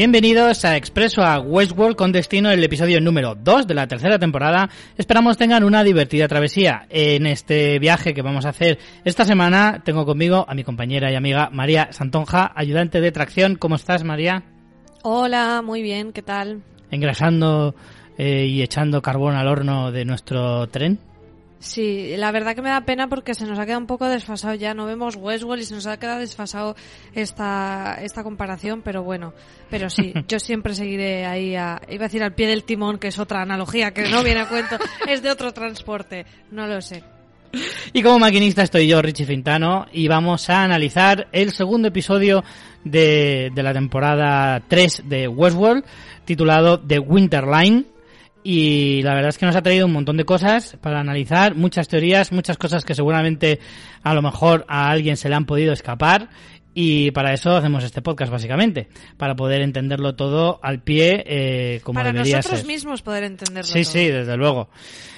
Bienvenidos a Expreso a Westworld con destino el episodio número 2 de la tercera temporada. Esperamos tengan una divertida travesía. En este viaje que vamos a hacer esta semana tengo conmigo a mi compañera y amiga María Santonja, ayudante de tracción. ¿Cómo estás, María? Hola, muy bien, ¿qué tal? Engrasando eh, y echando carbón al horno de nuestro tren. Sí, la verdad que me da pena porque se nos ha quedado un poco desfasado ya. No vemos Westworld y se nos ha quedado desfasado esta, esta comparación, pero bueno. Pero sí, yo siempre seguiré ahí a, iba a decir al pie del timón, que es otra analogía que no viene a cuento, es de otro transporte. No lo sé. Y como maquinista estoy yo, Richie Fintano, y vamos a analizar el segundo episodio de, de la temporada 3 de Westworld, titulado The Winterline y la verdad es que nos ha traído un montón de cosas para analizar, muchas teorías, muchas cosas que seguramente a lo mejor a alguien se le han podido escapar y para eso hacemos este podcast básicamente, para poder entenderlo todo al pie eh, como Para debería nosotros ser. mismos poder entenderlo Sí, todo. sí, desde luego.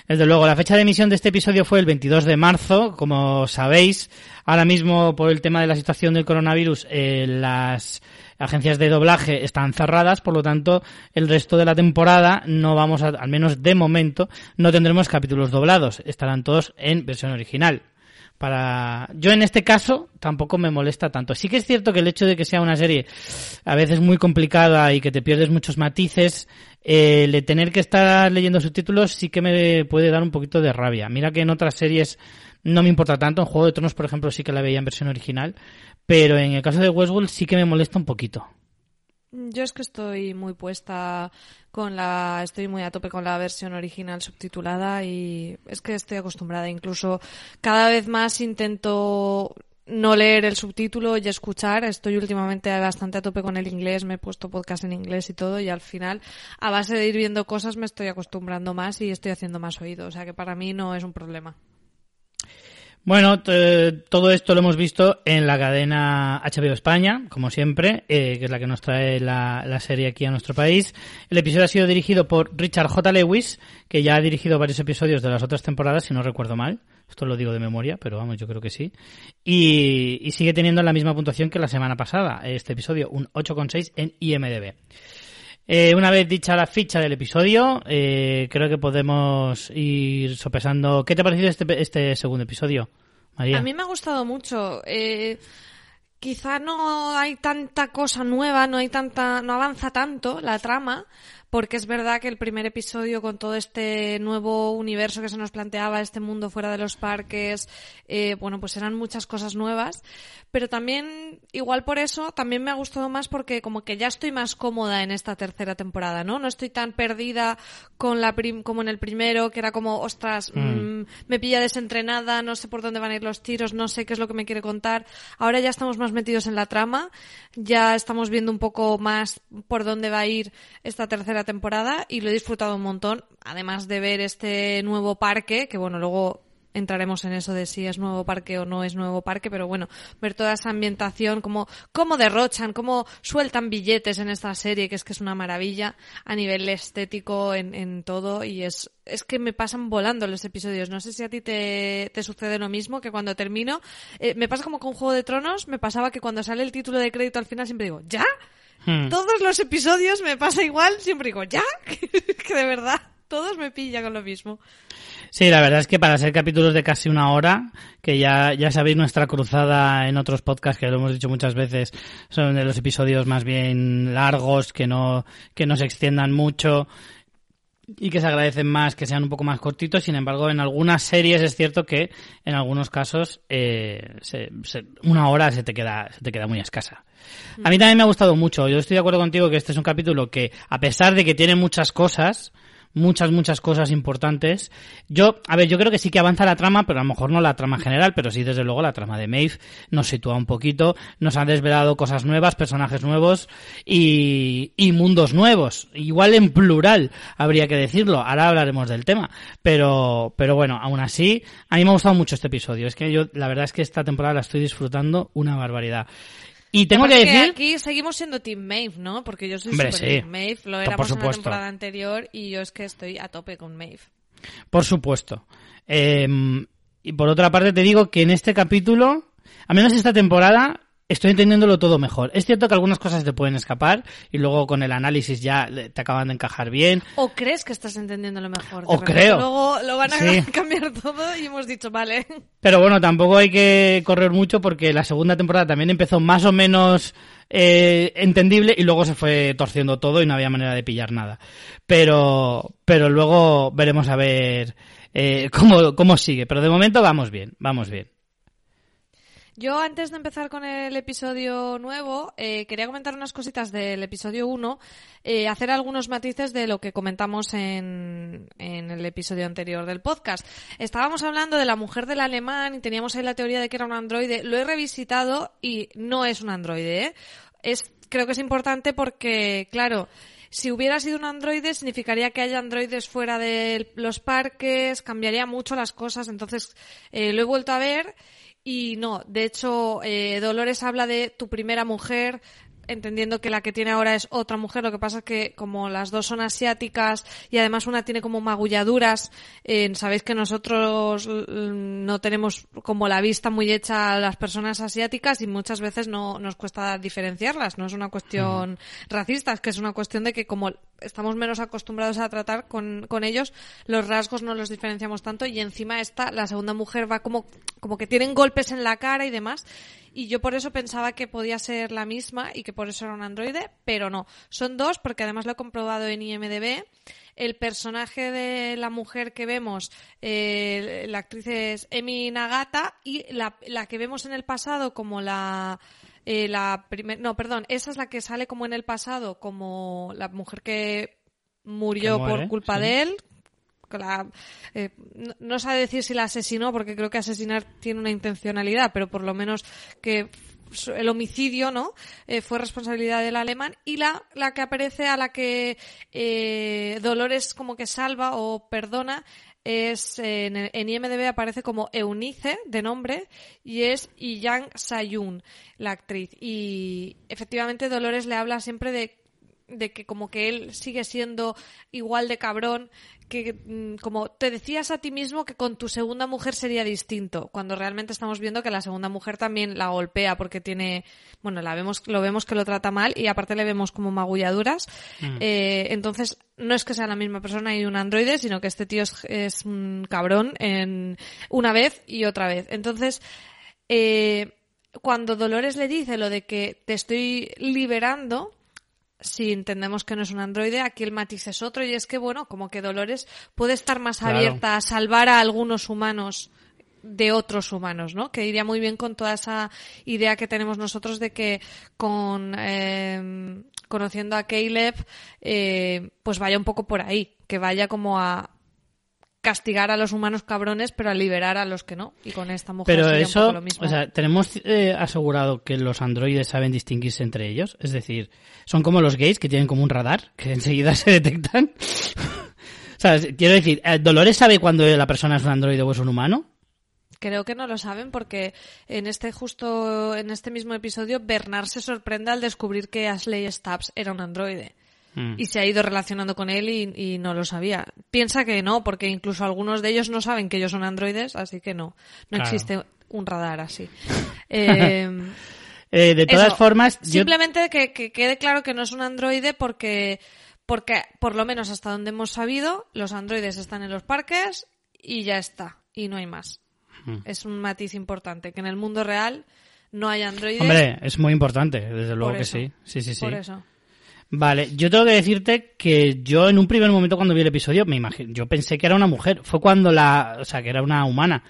Desde luego, la fecha de emisión de este episodio fue el 22 de marzo, como sabéis. Ahora mismo, por el tema de la situación del coronavirus, eh, las agencias de doblaje están cerradas, por lo tanto, el resto de la temporada no vamos a, al menos de momento, no tendremos capítulos doblados. Estarán todos en versión original. Para yo en este caso tampoco me molesta tanto. Sí que es cierto que el hecho de que sea una serie a veces muy complicada y que te pierdes muchos matices, eh, el tener que estar leyendo subtítulos sí que me puede dar un poquito de rabia. Mira que en otras series no me importa tanto. En Juego de Tronos, por ejemplo, sí que la veía en versión original. Pero en el caso de Westworld sí que me molesta un poquito. Yo es que estoy muy puesta con la, estoy muy a tope con la versión original subtitulada y es que estoy acostumbrada. Incluso cada vez más intento no leer el subtítulo y escuchar. Estoy últimamente bastante a tope con el inglés, me he puesto podcast en inglés y todo y al final, a base de ir viendo cosas, me estoy acostumbrando más y estoy haciendo más oído. O sea que para mí no es un problema. Bueno, todo esto lo hemos visto en la cadena HBO España, como siempre, eh, que es la que nos trae la, la serie aquí a nuestro país. El episodio ha sido dirigido por Richard J. Lewis, que ya ha dirigido varios episodios de las otras temporadas, si no recuerdo mal. Esto lo digo de memoria, pero vamos, yo creo que sí. Y, y sigue teniendo la misma puntuación que la semana pasada, este episodio, un 8,6 en IMDB. Eh, una vez dicha la ficha del episodio, eh, creo que podemos ir sopesando. ¿Qué te ha parecido este, este segundo episodio, María? A mí me ha gustado mucho. Eh, quizá no hay tanta cosa nueva, no hay tanta, no avanza tanto la trama, porque es verdad que el primer episodio con todo este nuevo universo que se nos planteaba, este mundo fuera de los parques, eh, bueno, pues eran muchas cosas nuevas, pero también, igual por eso, también me ha gustado más porque como que ya estoy más cómoda en esta tercera temporada, ¿no? No estoy tan perdida con la prim- como en el primero, que era como, ostras, mm, me pilla desentrenada, no sé por dónde van a ir los tiros, no sé qué es lo que me quiere contar. Ahora ya estamos más metidos en la trama, ya estamos viendo un poco más por dónde va a ir esta tercera temporada y lo he disfrutado un montón, además de ver este nuevo parque, que bueno, luego entraremos en eso de si es nuevo parque o no es nuevo parque, pero bueno, ver toda esa ambientación, cómo, cómo derrochan, cómo sueltan billetes en esta serie, que es que es una maravilla a nivel estético en, en todo y es, es que me pasan volando los episodios. No sé si a ti te, te sucede lo mismo, que cuando termino, eh, me pasa como con Juego de Tronos, me pasaba que cuando sale el título de crédito al final siempre digo, ¿ya? Hmm. Todos los episodios me pasa igual, siempre digo, ¿ya? que de verdad. todos me pilla con lo mismo. Sí, la verdad es que para ser capítulos de casi una hora, que ya, ya sabéis nuestra cruzada en otros podcasts, que lo hemos dicho muchas veces, son de los episodios más bien largos, que no, que no se extiendan mucho y que se agradecen más que sean un poco más cortitos. Sin embargo, en algunas series es cierto que en algunos casos eh, una hora se te queda se te queda muy escasa. A mí también me ha gustado mucho. Yo estoy de acuerdo contigo que este es un capítulo que, a pesar de que tiene muchas cosas, muchas, muchas cosas importantes. Yo, a ver, yo creo que sí que avanza la trama, pero a lo mejor no la trama general, pero sí, desde luego, la trama de Maeve nos sitúa un poquito, nos han desvelado cosas nuevas, personajes nuevos y, y mundos nuevos. Igual en plural, habría que decirlo. Ahora hablaremos del tema. Pero, pero bueno, aún así, a mí me ha gustado mucho este episodio. Es que yo, la verdad es que esta temporada la estoy disfrutando una barbaridad. Y tengo que decir... aquí seguimos siendo Team Maeve, ¿no? Porque yo soy super Team Maeve, lo éramos en la temporada anterior y yo es que estoy a tope con Maeve. Por supuesto. Em, y por otra parte te digo que en este capítulo, a menos esta temporada, estoy entendiéndolo todo mejor. Es cierto que algunas cosas te pueden escapar y luego con el análisis ya te acaban de encajar bien. O crees que estás entendiéndolo mejor. O creo. Luego lo van a cambiar todo y hemos dicho, vale. Pero bueno, tampoco hay que correr mucho porque la segunda temporada también empezó más o menos eh, entendible y luego se fue torciendo todo y no había manera de pillar nada. Pero, pero luego veremos a ver eh, cómo, cómo sigue. Pero de momento vamos bien, vamos bien. Yo antes de empezar con el episodio nuevo, eh, quería comentar unas cositas del episodio 1, eh, hacer algunos matices de lo que comentamos en, en, el episodio anterior del podcast. Estábamos hablando de la mujer del alemán y teníamos ahí la teoría de que era un androide. Lo he revisitado y no es un androide. ¿eh? Es, creo que es importante porque, claro, si hubiera sido un androide, significaría que haya androides fuera de los parques, cambiaría mucho las cosas. Entonces, eh, lo he vuelto a ver y no, de hecho, eh, Dolores habla de tu primera mujer, entendiendo que la que tiene ahora es otra mujer. Lo que pasa es que como las dos son asiáticas y además una tiene como magulladuras, eh, sabéis que nosotros mm, no tenemos como la vista muy hecha a las personas asiáticas y muchas veces no nos cuesta diferenciarlas. No es una cuestión racista, es que es una cuestión de que como estamos menos acostumbrados a tratar con, con ellos, los rasgos no los diferenciamos tanto y encima esta, la segunda mujer va como, como que tienen golpes en la cara y demás y yo por eso pensaba que podía ser la misma y que por eso era un androide, pero no. Son dos porque además lo he comprobado en IMDB. El personaje de la mujer que vemos, eh, la actriz es Emi Nagata y la, la que vemos en el pasado como la... Eh, la primer, no, perdón, esa es la que sale como en el pasado, como la mujer que murió por culpa de él, eh, no, sabe decir si la asesinó, porque creo que asesinar tiene una intencionalidad, pero por lo menos que el homicidio, ¿no? Eh, fue responsabilidad del alemán y la, la que aparece a la que eh, Dolores como que salva o perdona es en, en, IMDb aparece como Eunice de nombre y es Yang Sayun la actriz y efectivamente Dolores le habla siempre de de que como que él sigue siendo igual de cabrón que mm, como te decías a ti mismo que con tu segunda mujer sería distinto, cuando realmente estamos viendo que la segunda mujer también la golpea porque tiene, bueno, la vemos, lo vemos que lo trata mal y aparte le vemos como magulladuras. Mm. Eh, entonces, no es que sea la misma persona y un androide, sino que este tío es, un cabrón en una vez y otra vez. Entonces, eh, cuando Dolores le dice lo de que te estoy liberando, si entendemos que no es un androide, aquí el matiz es otro y es que, bueno, como que Dolores puede estar más abierta a salvar a algunos humanos de otros humanos, ¿no? Que iría muy bien con toda esa idea que tenemos nosotros de que con eh, conociendo a Caleb, eh, pues vaya un poco por ahí, que vaya como a, castigar a los humanos cabrones, pero a liberar a los que no. Y con esta mujer pero eso, lo mismo. O sea, tenemos eh, asegurado que los androides saben distinguirse entre ellos. Es decir, son como los gays que tienen como un radar que enseguida se detectan. o sea, quiero decir, eh, ¿Dolores sabe cuando la persona es un androide o es un humano? Creo que no lo saben porque en este justo en este mismo episodio Bernard se sorprende al descubrir que Ashley Stubbs era un androide. Mm. y se ha ido relacionando con él y, no lo sabía. Piensa que no, porque incluso algunos de ellos no saben que ellos son androides, así que no, no existe un radar así. Eh, eh, de todas formas, simplemente que, quede claro que no es un androide porque Porque, por lo menos hasta donde hemos sabido, los androides están en los parques y ya está. Y no hay más. Hmm. Es un matiz importante, que en el mundo real no hay androides. Hombre, es muy importante, desde luego Por que eso. sí. Sí, sí, sí. Por eso. Vale, yo tengo que decirte que yo en un primer momento cuando vi el episodio, me imagino, yo pensé que era una mujer. Fue cuando la, o sea, que era una humana.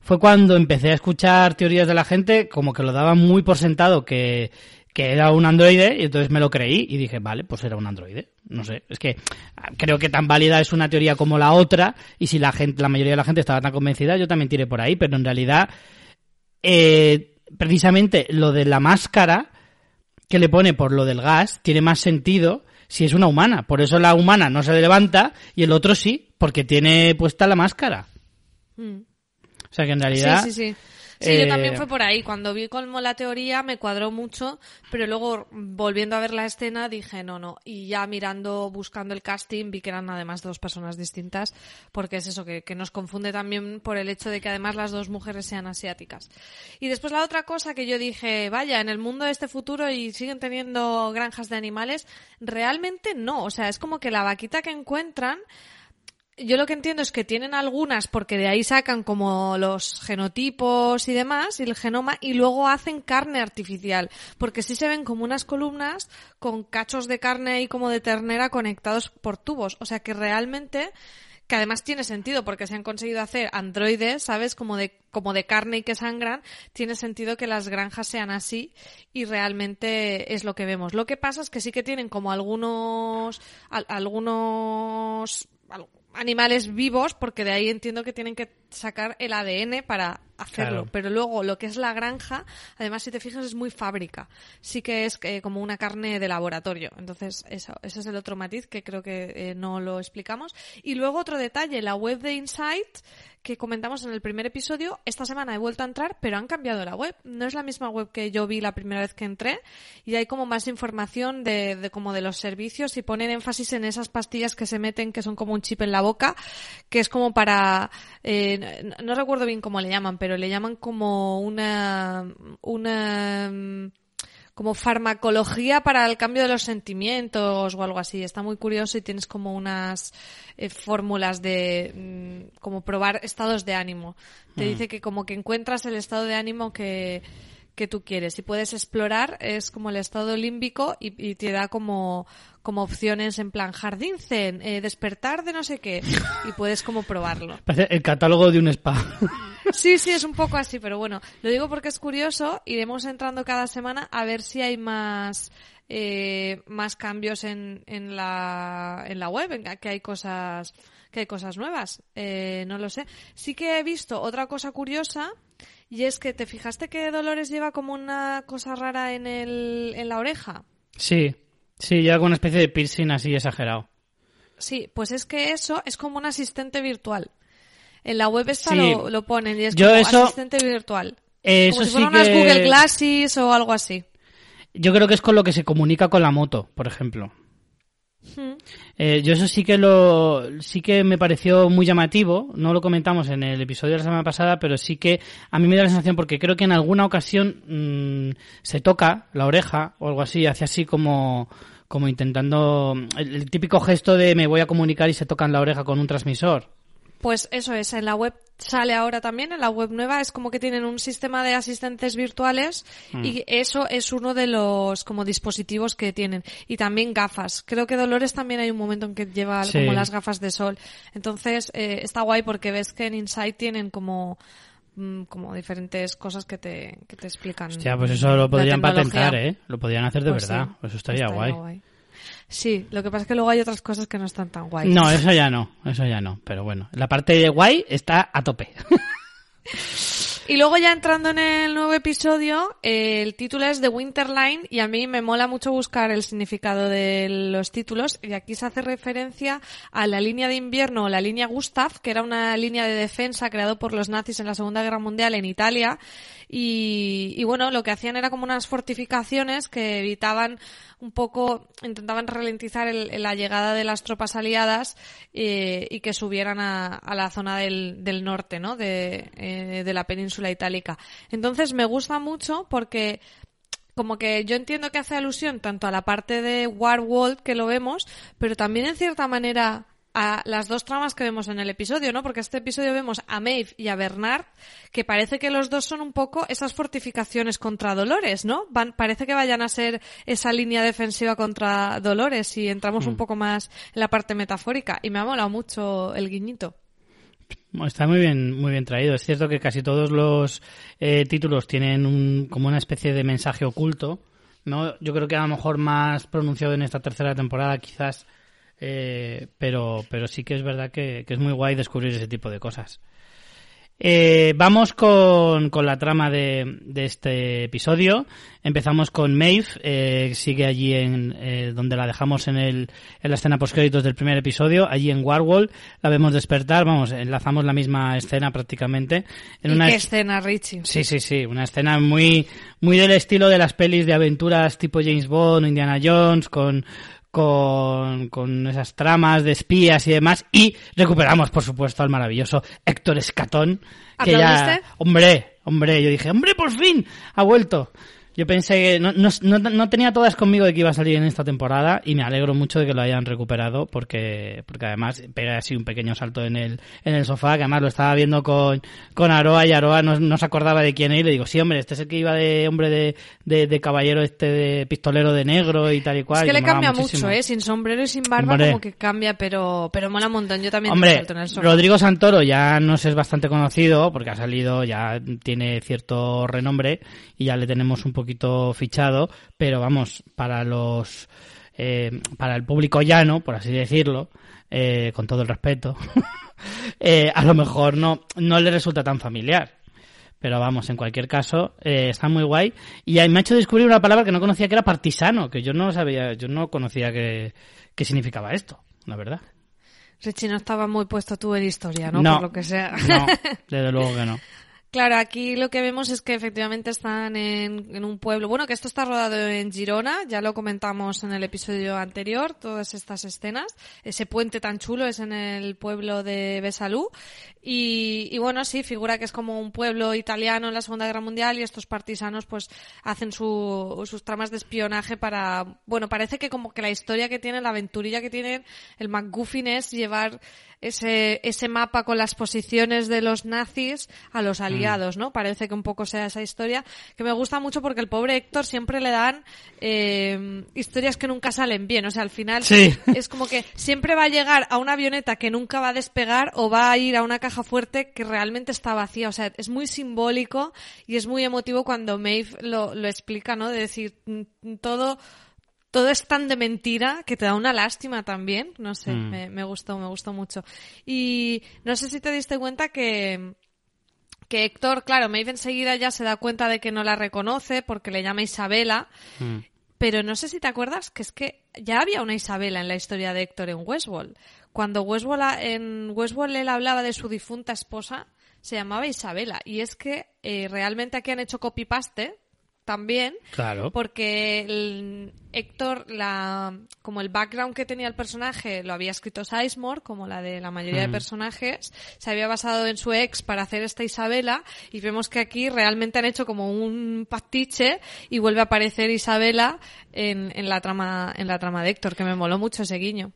Fue cuando empecé a escuchar teorías de la gente, como que lo daban muy por sentado que, que era un androide, y entonces me lo creí y dije, vale, pues era un androide. No sé, es que ah, creo que tan válida es una teoría como la otra, y si la gente, la mayoría de la gente estaba tan convencida, yo también tiré por ahí, pero en realidad, eh, precisamente lo de la máscara que le pone por lo del gas tiene más sentido si es una humana. Por eso la humana no se levanta y el otro sí, porque tiene puesta la máscara. Mm. O sea que en realidad... Sí, sí, sí. Sí, eh, yo también fue por ahí. Cuando vi como la teoría me cuadró mucho, pero luego volviendo a ver la escena dije no, no. Y ya mirando, buscando el casting, vi que eran además dos personas distintas, porque es eso que, que nos confunde también por el hecho de que además las dos mujeres sean asiáticas. Y después la otra cosa que yo dije, vaya, en el mundo de este futuro y siguen teniendo granjas de animales, realmente no. O sea, es como que la vaquita que encuentran yo lo que entiendo es que tienen algunas porque de ahí sacan como los genotipos y demás y el genoma y luego hacen carne artificial porque sí se ven como unas columnas con cachos de carne y como de ternera conectados por tubos. O sea que realmente que además tiene sentido porque se han conseguido hacer androides, ¿sabes? Como de, como de carne y que sangran, tiene sentido que las granjas sean así y realmente es lo que vemos. Lo que pasa es que sí que tienen como algunos, al- algunos, al- animales vivos porque de ahí entiendo que tienen que sacar el ADN para hacerlo. Claro. Pero luego lo que es la granja, además si te fijas es muy fábrica. Sí que es eh, como una carne de laboratorio. Entonces eso, ese es el otro matiz que creo que eh, no lo explicamos. Y luego otro detalle, la web de Insight que comentamos en el primer episodio, esta semana he vuelto a entrar, pero han cambiado la web. No es la misma web que yo vi la primera vez que entré y hay como más información de, de como de los servicios y ponen énfasis en esas pastillas que se meten que son como un chip en la boca, que es como para, eh, no, no recuerdo bien cómo le llaman, pero le llaman como una, una, mm, como farmacología para el cambio de los sentimientos o algo así. Está muy curioso y tienes como unas eh, fórmulas de mm, como probar estados de ánimo. Te dice que como que encuentras el estado de ánimo que, que tú quieres y puedes explorar, es como el estado límbico y, y te da como, como opciones en plan jardín zen, eh, despertar de no sé qué y puedes como probarlo. Parece el catálogo de un spa. Sí, sí, es un poco así, pero bueno, lo digo porque es curioso. Iremos entrando cada semana a ver si hay más eh, más cambios en, en la en la web, en que hay cosas que hay cosas nuevas. Eh, no lo sé. Sí que he visto otra cosa curiosa y es que te fijaste que Dolores lleva como una cosa rara en el en la oreja. sí, sí, lleva con una especie de piercing así exagerado. Sí, pues es que eso es como un asistente virtual. En la web esta Sí. lo, lo ponen y es Yo como eso- asistente virtual. Eso Como si sí fueran unas que- Google Glasses o algo así. Yo creo que es con lo que se comunica con la moto, por ejemplo. Hmm. Eh, yo eso sí que lo sí que me pareció muy llamativo no lo comentamos en el episodio de la semana pasada pero sí que a mí me da la sensación porque creo que en alguna ocasión mm, se toca la oreja o algo así hace así como como intentando el, el típico gesto de me voy a comunicar y se tocan la oreja con un transmisor Pues eso es, en la web sale ahora también, en la web nueva es como que tienen un sistema de asistentes virtuales Mm. y eso es uno de los como dispositivos que tienen. Y también gafas. Creo que Dolores también hay un momento en que lleva Sí. como las gafas de sol. Entonces eh, está guay porque ves que en Insight tienen como mm, como diferentes cosas que te, que te explican. Hostia, pues eso lo podrían patentar eh lo podrían hacer de Pues verdad sí, eso estaría, guay. Sí, lo que pasa es que luego hay otras cosas que no están tan guay. no eso ya no eso ya no pero bueno la parte de guay está a tope Y luego ya entrando en el nuevo episodio, eh, el título es The Winterline y a mí me mola mucho buscar el significado de los títulos y aquí se hace referencia a la línea de invierno o la línea Gustav, que era una línea de defensa creado por los nazis en la Segunda Guerra Mundial en Italia y, y bueno, lo que hacían era como unas fortificaciones que evitaban un poco, intentaban ralentizar el- la llegada de las tropas aliadas eh, y que subieran a, a la zona del, del norte, ¿no? De, eh, de la península itálica. Entonces me gusta mucho porque como que yo entiendo que hace alusión tanto a la parte de Warworld que lo vemos, pero también en cierta manera a las dos tramas que vemos en el episodio, ¿no? Porque este episodio vemos a Maeve y a Bernard, que parece que los dos son un poco esas fortificaciones contra Dolores, ¿no? Van, parece que vayan a ser esa línea defensiva contra Dolores y entramos un poco más en la parte metafórica. Y me ha molado mucho el guiñito. Está muy bien, muy bien traído. Es cierto que casi todos los eh, títulos tienen un, como una especie de mensaje oculto. ¿no? Yo creo que a lo mejor más pronunciado en esta tercera temporada, quizás, eh, pero, pero sí que es verdad que, que es muy guay descubrir ese tipo de cosas. Eh, vamos con, con, la trama de, de, este episodio. Empezamos con Maeve, eh, sigue allí en eh, donde la dejamos en, el, en la escena postcréditos del primer episodio, allí en Warwall. La vemos despertar, vamos, enlazamos la misma escena prácticamente. En ¿Y una qué escena, Richie? Sí, sí, sí, una escena muy, muy del estilo de las pelis de aventuras tipo James Bond o Indiana Jones, con, con, con esas tramas de espías y demás. Y recuperamos, por supuesto, al maravilloso Héctor Escatón. Que ya, hombre, hombre, yo dije, hombre, por fin, ha vuelto. Yo pensé que no, no, no, tenía todas conmigo de que iba a salir en esta temporada y me alegro mucho de que lo hayan recuperado porque, porque además pega así un pequeño salto en el, en el sofá, que además lo estaba viendo con, con Aroa y Aroa no, no se acordaba de quién era y le digo, sí hombre, este es el que iba de hombre de, de, de caballero este de pistolero de negro y tal y cual. Es que le cambia mucho, eh, sin sombrero y sin barba como que cambia, pero, pero mola un montón. Yo también hombre, salto en el sofá. Rodrigo Santoro ya nos es bastante conocido porque ha salido, ya tiene cierto renombre y ya le tenemos un poquito fichado, pero vamos, para los eh, para el público llano, por así decirlo, eh, con todo el respeto, eh, a lo mejor no, no le resulta tan familiar. Pero vamos, en cualquier caso, eh, está muy guay. Y me ha hecho descubrir una palabra que no conocía que era partisano, que yo no sabía, yo no conocía que, que significaba esto, la verdad. Richie, no estaba muy puesto tú en historia, ¿no? Por lo que sea. No, desde luego que no. Claro, aquí lo que vemos es que efectivamente están en, un pueblo. Bueno, que esto está rodado en Girona, ya lo comentamos en el episodio anterior, todas estas escenas. Ese puente tan chulo es en el pueblo de Besalú. Y, y bueno, sí, figura que es como un pueblo italiano en la Segunda Guerra Mundial y estos partisanos pues hacen su, sus tramas de espionaje para. Bueno, parece que como que la historia que tienen, la aventurilla que tienen, el McGuffin es llevar ese, ese mapa con las posiciones de los nazis a los mm. Aliados, ¿no? Parece que un poco sea esa historia, que me gusta mucho porque el pobre Héctor siempre le dan eh, historias que nunca salen bien, o sea, al final es como que siempre va a llegar a una avioneta que nunca va a despegar o va a ir a una caja fuerte que realmente está vacía, o sea, es muy simbólico y es muy emotivo cuando Maeve lo, lo explica, ¿no? De decir, mm, todo todo es tan de mentira que te da una lástima también. No sé, mm. me, me, gustó, me gustó mucho. Y no sé si te diste cuenta que, que Héctor, claro, Maeve enseguida ya se da cuenta de que no la reconoce porque le llama Isabela. Mm. Pero no sé si te acuerdas que es que ya había una Isabela en la historia de Héctor en Westworld. Cuando Westworld, en Westworld él hablaba de su difunta esposa, se llamaba Isabela. Y es que eh, realmente aquí han hecho copy-paste también. Claro. Porque el Héctor, la, como el background que tenía el personaje lo había escrito Sizemore, como la de la mayoría de mm. personajes, se había basado en su ex para hacer esta Isabela y vemos que aquí realmente han hecho como un pastiche y vuelve a aparecer Isabela en, en la trama, en la trama de Héctor, que me moló mucho ese guiño.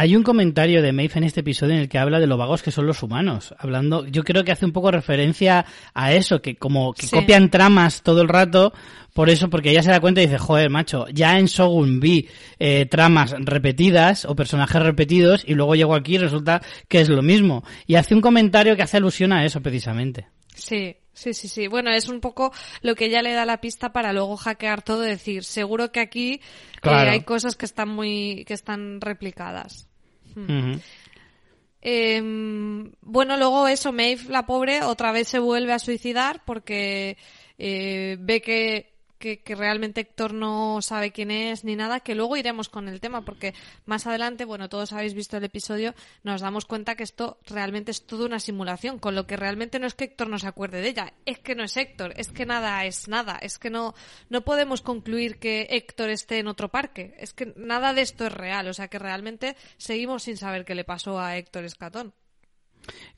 Hay un comentario de Maeve en este episodio en el que habla de lo vagos que son los humanos. Hablando, yo creo que hace un poco referencia a eso, que como que copian tramas todo el rato, por eso, porque ella se da cuenta y dice, joder, macho, ya en Shogun vi eh, tramas repetidas o personajes repetidos y luego llego aquí y resulta que es lo mismo. Y hace un comentario que hace alusión a eso precisamente. Sí, Sí, sí, sí. Bueno, es un poco lo que ella le da la pista para luego hackear todo, decir, seguro que aquí eh, hay cosas que están muy, que están replicadas. Em, bueno, luego eso, Maeve, la pobre, otra vez se vuelve a suicidar porque eh, ve que que, realmente Héctor no sabe quién es ni nada, que luego iremos con el tema, porque más adelante, bueno, todos habéis visto el episodio, nos damos cuenta que esto realmente es toda una simulación, con lo que realmente no es que Héctor no se acuerde de ella, es que no es Héctor, es que nada es nada, es que no, no podemos concluir que Héctor esté en otro parque, es que nada de esto es real, o sea que realmente seguimos sin saber qué le pasó a Héctor Escatón.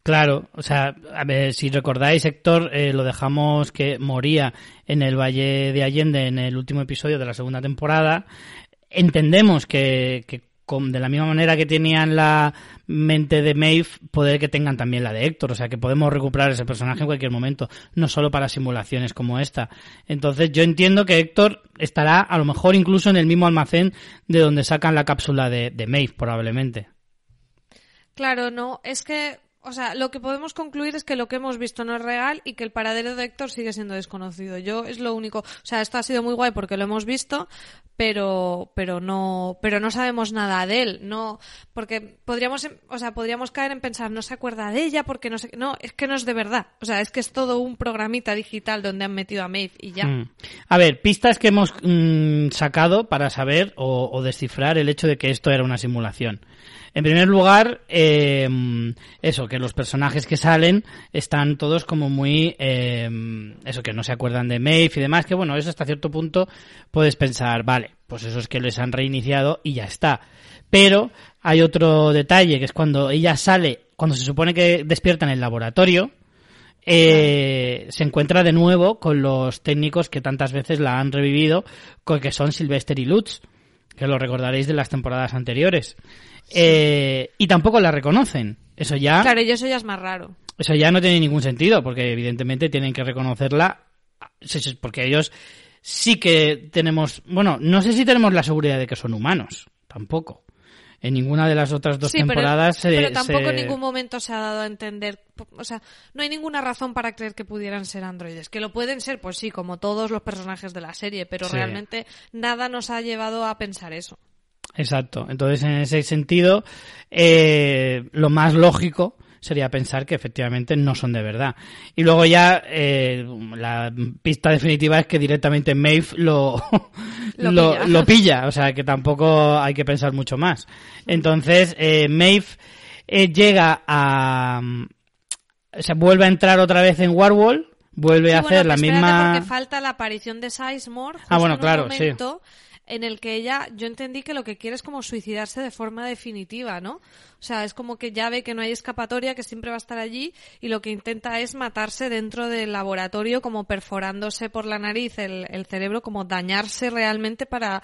Claro, o sea, a ver, si recordáis, Héctor, eh, lo dejamos que moría en el Valle de Allende en el último episodio de la segunda temporada. Entendemos que, que de la misma manera que tenían la mente de Maeve, poder que tengan también la de Héctor. O sea, que podemos recuperar ese personaje en cualquier momento, no solo para simulaciones como esta. Entonces, yo entiendo que Héctor estará a lo mejor incluso en el mismo almacén de donde sacan la cápsula de, de Maeve, probablemente. Claro, no, es que o sea, lo que podemos concluir es que lo que hemos visto no es real y que el paradero de Héctor sigue siendo desconocido. Yo es lo único. O sea, esto ha sido muy guay porque lo hemos visto, pero, pero no, pero no sabemos nada de él. No, porque podríamos, o sea, podríamos caer en pensar, no se acuerda de ella porque no sé, no, es que no es de verdad. O sea, es que es todo un programita digital donde han metido a Maeve y ya. Mm. A ver, pistas que hemos mm, sacado para saber o, o descifrar el hecho de que esto era una simulación. En primer lugar, eh, eso, que los personajes que salen están todos como muy, eh, eso, que no se acuerdan de Maeve y demás, que bueno, eso hasta cierto punto puedes pensar, vale, pues eso es que les han reiniciado y ya está. Pero hay otro detalle, que es cuando ella sale, cuando se supone que despierta en el laboratorio, eh, se encuentra de nuevo con los técnicos que tantas veces la han revivido, que son Sylvester y Lutz, que lo recordaréis de las temporadas anteriores. Eh, y tampoco la reconocen. Eso ya. Claro, y eso ya es más raro. Eso ya no tiene ningún sentido, porque evidentemente tienen que reconocerla, porque ellos sí que tenemos, bueno, no sé si tenemos la seguridad de que son humanos, tampoco. En ninguna de las otras dos temporadas pero, se, pero tampoco en ningún momento se ha dado a entender, o sea, no hay ninguna razón para creer que pudieran ser androides. Que lo pueden ser, pues sí, como todos los personajes de la serie, pero realmente nada nos ha llevado a pensar eso. Exacto. Entonces, en ese sentido, eh, lo más lógico sería pensar que efectivamente no son de verdad. Y luego ya eh, la pista definitiva es que directamente Maeve lo, lo, pilla. o sea que tampoco hay que pensar mucho más. Entonces, eh, Maeve eh, llega a... se vuelve a entrar otra vez en Warwall, vuelve a hacer la misma... Porque falta la aparición de Sizemore. Ah, bueno, claro, sí en el que ella, yo entendí que lo que quiere es como suicidarse de forma definitiva, ¿no? O sea, es como que ya ve que no hay escapatoria, que siempre va a estar allí y lo que intenta es matarse dentro del laboratorio, como perforándose por la nariz el, cerebro, como dañarse realmente para...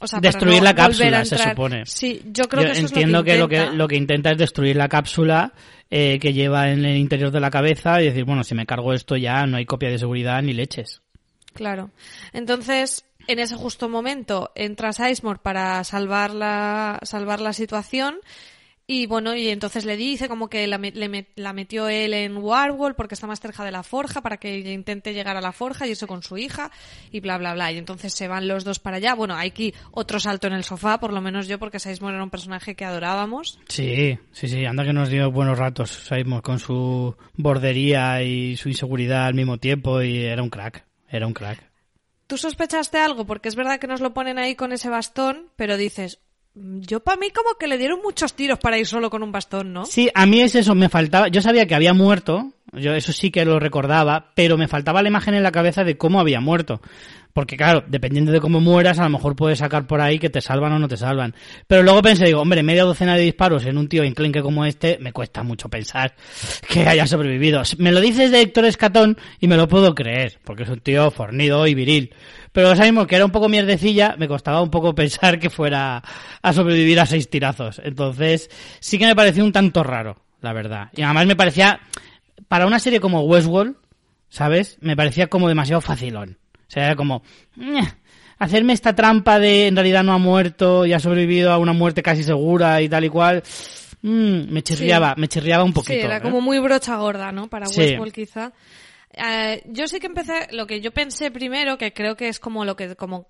O sea, destruir la cápsula, se supone. Sí, yo creo que eso entiendo es lo que, que, lo que intenta es destruir la cápsula eh, que lleva en el interior de la cabeza y decir, bueno, si me cargo esto ya no hay copia de seguridad ni leches. Claro. Entonces, en ese justo momento entra Sizemore para salvar la, salvar la situación y bueno, y entonces le dice como que la, la metió él en Warwall porque está más cerca de la forja para que intente llegar a la forja y eso con su hija y bla bla bla. Y entonces se van los dos para allá. Bueno, hay aquí otro salto en el sofá, por lo menos yo, porque Sizemore era un personaje que adorábamos. Sí, sí, sí, anda que nos dio buenos ratos Sizemore con su bordería y su inseguridad al mismo tiempo y era un crack, era un crack. ¿Tú sospechaste algo? Porque es verdad que nos lo ponen ahí con ese bastón, pero dices, mm, yo para mí como que le dieron muchos tiros para ir solo con un bastón, ¿no? Sí, a mí es eso, me faltaba, yo sabía que había muerto, yo eso sí que lo recordaba, pero me faltaba la imagen en la cabeza de cómo había muerto. Porque claro, dependiendo de cómo mueras, a lo mejor puedes sacar por ahí que te salvan o no te salvan. Pero luego pensé, digo, hombre, media docena de disparos en un tío enclenque como este, me cuesta mucho pensar que haya sobrevivido. Me lo dices de Héctor Escatón y me lo puedo creer, porque es un tío fornido y viril. Pero sabemos que era un poco mierdecilla, me costaba un poco pensar que fuera a sobrevivir a seis tirazos. Entonces, sí que me pareció un tanto raro, la verdad. Y además me parecía, para una serie como Westworld, ¿sabes? Me parecía como demasiado facilón. O sea, era como, hacerme esta trampa de en realidad no ha muerto y ha sobrevivido a una muerte casi segura y tal y cual. Mm, me chirriaba, me chirriaba un poquito. Sí, era ¿eh? como muy brocha gorda, ¿no? Para Westworld quizá. Eh, yo sí que empecé, lo que yo pensé primero, que creo que es como lo que, como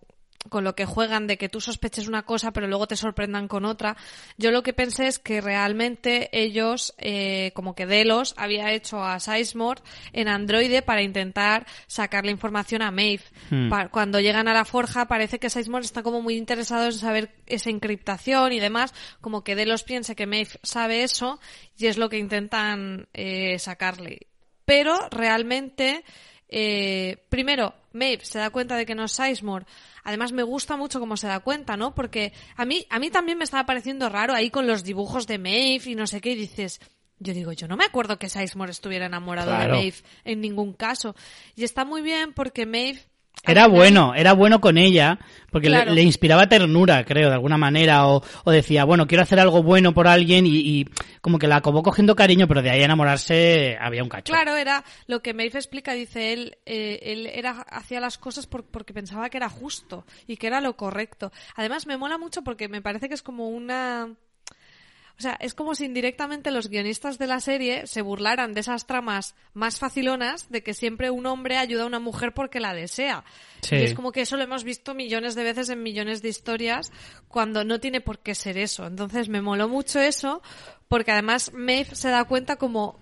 con lo que juegan de que tú sospeches una cosa pero luego te sorprendan con otra. Yo lo que pensé es que realmente ellos, eh, como que Delos había hecho a Sizemore en Android para intentar sacar la información a Maeve. Hmm. Cuando llegan a la forja parece que Sizemore está como muy interesado en saber esa encriptación y demás, como que Delos piense que Maeve sabe eso y es lo que intentan eh, sacarle. Pero realmente eh, primero, Maeve se da cuenta de que no es Sizemore. Además, me gusta mucho cómo se da cuenta, ¿no? Porque a mí, a mí también me estaba pareciendo raro ahí con los dibujos de Maeve y no sé qué, y dices, yo digo, yo no me acuerdo que Sizemore estuviera enamorado Claro. de Maeve en ningún caso. Y está muy bien porque Maeve... Era bueno, era bueno con ella, porque le- inspiraba ternura, creo, de alguna manera, o, o decía, bueno, quiero hacer algo bueno por alguien y, y como que la acabó cogiendo cariño, pero de ahí a enamorarse había un cacho. Claro, era lo que Maeve explica, dice él, eh, él era hacía las cosas por- porque pensaba que era justo y que era lo correcto. Además me mola mucho porque me parece que es como una o sea, es como si indirectamente los guionistas de la serie se burlaran de esas tramas más facilonas de que siempre un hombre ayuda a una mujer porque la desea. Sí. Y es como que eso lo hemos visto millones de veces en millones de historias cuando no tiene por qué ser eso. Entonces me moló mucho eso porque además Maeve se da cuenta como,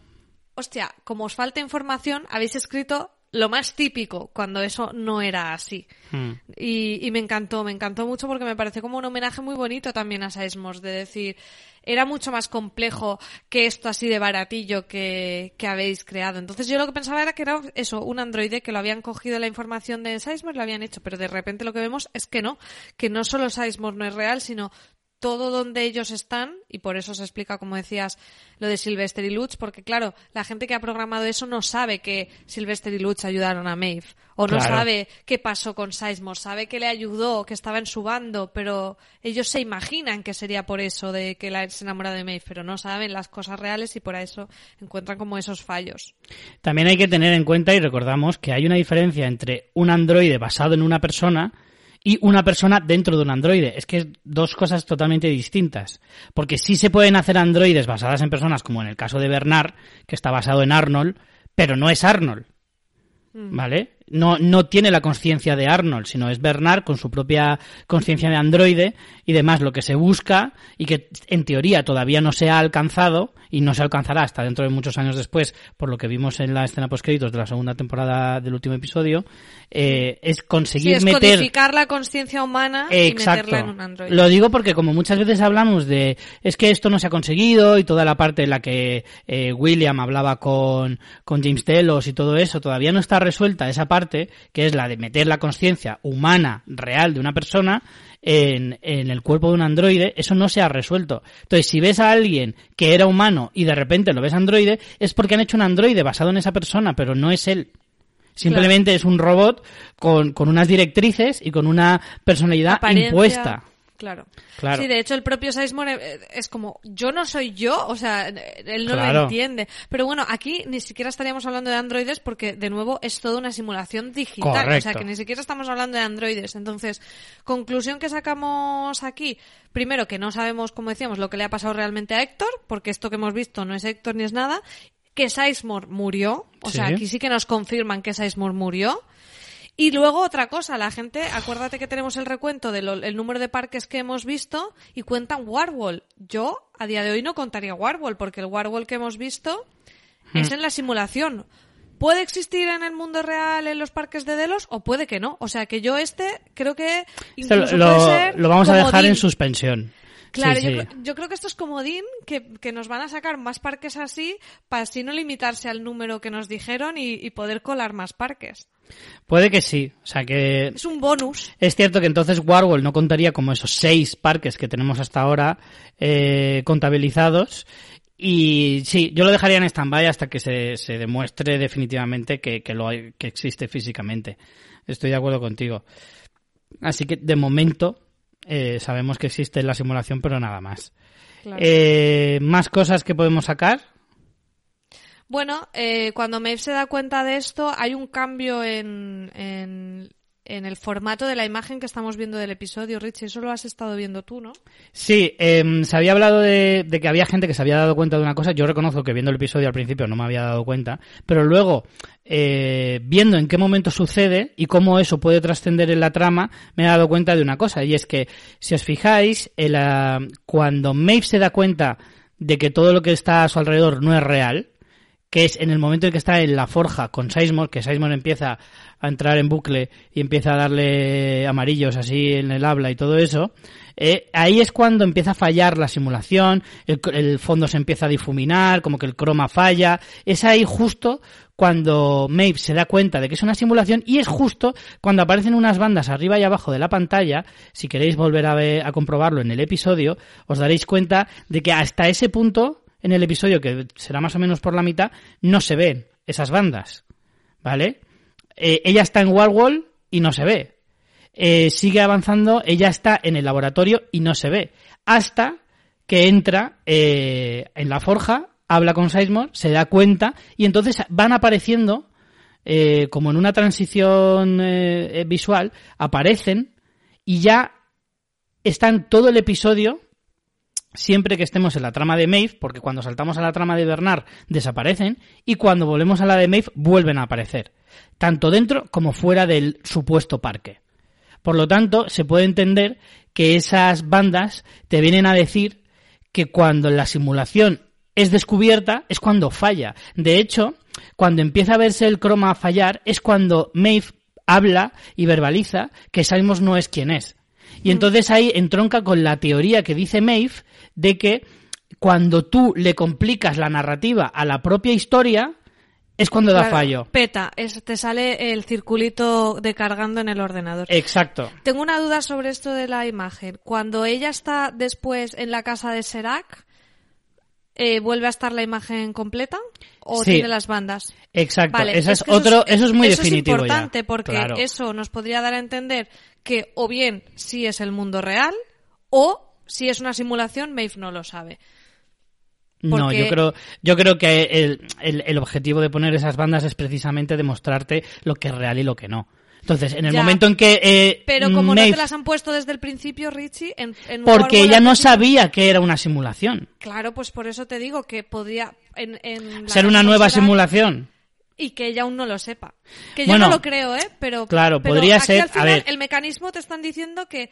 hostia, como os falta información, habéis escrito lo más típico cuando eso no era así. Mm. Y, y me encantó, me encantó mucho porque me pareció como un homenaje muy bonito también a Seismos, de decir, era mucho más complejo que esto así de baratillo que, que habéis creado. Entonces yo lo que pensaba era que era eso, un androide que lo habían cogido la información de Seismos lo habían hecho, pero de repente lo que vemos es que no, que no solo Seismos no es real, sino todo donde ellos están, y por eso se explica, como decías, lo de Sylvester y Lutz, porque claro, la gente que ha programado eso no sabe que Sylvester y Lutz ayudaron a Maeve, o no Claro. sabe qué pasó con Sizemore, sabe que le ayudó, que estaba en su bando, pero ellos se imaginan que sería por eso de que la, se enamora de Maeve, pero no saben las cosas reales y por eso encuentran como esos fallos. También hay que tener en cuenta y recordamos que hay una diferencia entre un androide basado en una persona y una persona dentro de un androide. Es que es dos cosas totalmente distintas. Porque sí se pueden hacer androides basadas en personas, como en el caso de Bernard, que está basado en Arnold, pero no es Arnold. ¿Vale? No, no tiene la conciencia de Arnold, sino es Bernard con su propia conciencia de androide y demás, lo que se busca y que en teoría todavía no se ha alcanzado y no se alcanzará hasta dentro de muchos años después, por lo que vimos en la escena postcréditos de la segunda temporada del último episodio, eh, es Sí, conseguir es meter codificar la conciencia humana y Exacto. meterla en un androide. Lo digo porque como muchas veces hablamos de es que esto no se ha conseguido y toda la parte en la que eh, William hablaba con, con James Delos y todo eso, todavía no está resuelta esa parte, que es la de meter la conciencia humana, real de una persona en, en el cuerpo de un androide, eso no se ha resuelto. Entonces, si ves a alguien que era humano y de repente lo ves androide, es porque han hecho un androide basado en esa persona, pero no es él. Simplemente es un robot con, con unas directrices y con una personalidad Apariencia. impuesta. Claro. Claro. Sí, de hecho el propio Sizemore eh, es como, yo no soy yo, o sea, él no Claro. lo entiende. Pero bueno, aquí ni siquiera estaríamos hablando de androides porque, de nuevo, es toda una simulación digital. O sea, Correcto. que ni siquiera estamos hablando de androides. Entonces, conclusión que sacamos aquí, primero que no sabemos, como decíamos, lo que le ha pasado realmente a Héctor, porque esto que hemos visto no es Héctor ni es nada, que Sizemore murió, o sea, aquí sí que nos confirman que Sizemore murió. Y luego otra cosa, la gente, acuérdate que tenemos el recuento del número de parques que hemos visto y cuentan Warwall. Yo a día de hoy no contaría Warwall porque el Warwall que hemos visto Hmm. es en la simulación. ¿Puede existir en el mundo real en los parques de Delos o puede que no? O sea que yo este creo que incluso lo, puede ser lo vamos a dejar en suspensión. Claro, Sí, yo, sí. creo- yo creo que esto es comodín, que, que nos van a sacar más parques así para así no limitarse al número que nos dijeron y, y poder colar más parques. Puede que sí. O sea que Es un bonus. es cierto que entonces Warhol no contaría como esos seis parques que tenemos hasta ahora eh, contabilizados. Y sí, yo lo dejaría en stand-by hasta que se, se demuestre definitivamente que, que, lo hay- que existe físicamente. Estoy de acuerdo contigo. Así que de momento eh, sabemos que existe la simulación, pero nada más. Claro. Eh, ¿Más cosas que podemos sacar? Bueno, eh, cuando Maeve se da cuenta de esto, hay un cambio en, en, el formato de la imagen que estamos viendo del episodio, Richie. Eso lo has estado viendo tú, ¿no? Sí, em, se había hablado de, que había gente que se había dado cuenta de una cosa. Yo reconozco que viendo el episodio al principio no me había dado cuenta, pero luego, eh, viendo en qué momento sucede y cómo eso puede trascender en la trama, me he dado cuenta de una cosa. Y es que, si os fijáis, ah, cuando Maeve se da cuenta de que todo lo que está a su alrededor no es real, que es en el momento en que está en la forja con Sizemore, que Sizemore empieza a entrar en bucle y empieza a darle amarillos así en el habla y todo eso, eh, ahí es cuando empieza a fallar la simulación, el, fondo se empieza a difuminar, como que el croma falla, es ahí justo cuando Maeve se da cuenta de que es una simulación y es justo cuando aparecen unas bandas arriba y abajo de la pantalla, si queréis volver a, a comprobarlo en el episodio, os daréis cuenta de que hasta ese punto en el episodio, que será más o menos por la mitad, no se ven esas bandas, ¿vale? Eh, ella está en Wall y no se ve. Eh, sigue avanzando, ella está en el laboratorio y no se ve. Hasta que entra eh, en la forja, habla con Sizemore, se da cuenta y entonces van apareciendo, como en una transición visual, aparecen y ya están todo el episodio siempre que estemos en la trama de Maeve, porque cuando saltamos a la trama de Bernard desaparecen y cuando volvemos a la de Maeve vuelven a aparecer, tanto dentro como fuera del supuesto parque. Por lo tanto, se puede entender que esas bandas te vienen a decir que cuando la simulación es descubierta es cuando falla. De hecho, cuando empieza a verse el croma fallar es cuando Maeve habla y verbaliza que Simons no es quien es. Y mm. entonces ahí entronca con la teoría que dice Maeve de que cuando tú le complicas la narrativa a la propia historia, es cuando da fallo. Peta, te sale el circulito de cargando en el ordenador. Exacto. Tengo una duda sobre esto de la imagen. Cuando ella está después en la casa de Serac, eh, ¿vuelve a estar la imagen completa? ¿O tiene las bandas? Exacto. eso es, otro, eso, es muy eso definitivo. Es importante porque eso nos podría dar a entender que o bien sí es el mundo real o si es una simulación, Maeve no lo sabe. No, yo creo, yo creo que el, el, objetivo de poner esas bandas es precisamente demostrarte lo que es real y lo que no. Entonces, en el momento en que... Eh, pero como no te las han puesto desde el principio, Richie, en, Porque ella no sabía que era una simulación. Claro, pues por eso te digo que podría... En, Ser una nueva simulación. Y que ella aún no lo sepa. Que yo no lo creo, ¿eh? Pero, claro, podría ser... Al final, El mecanismo te están diciendo que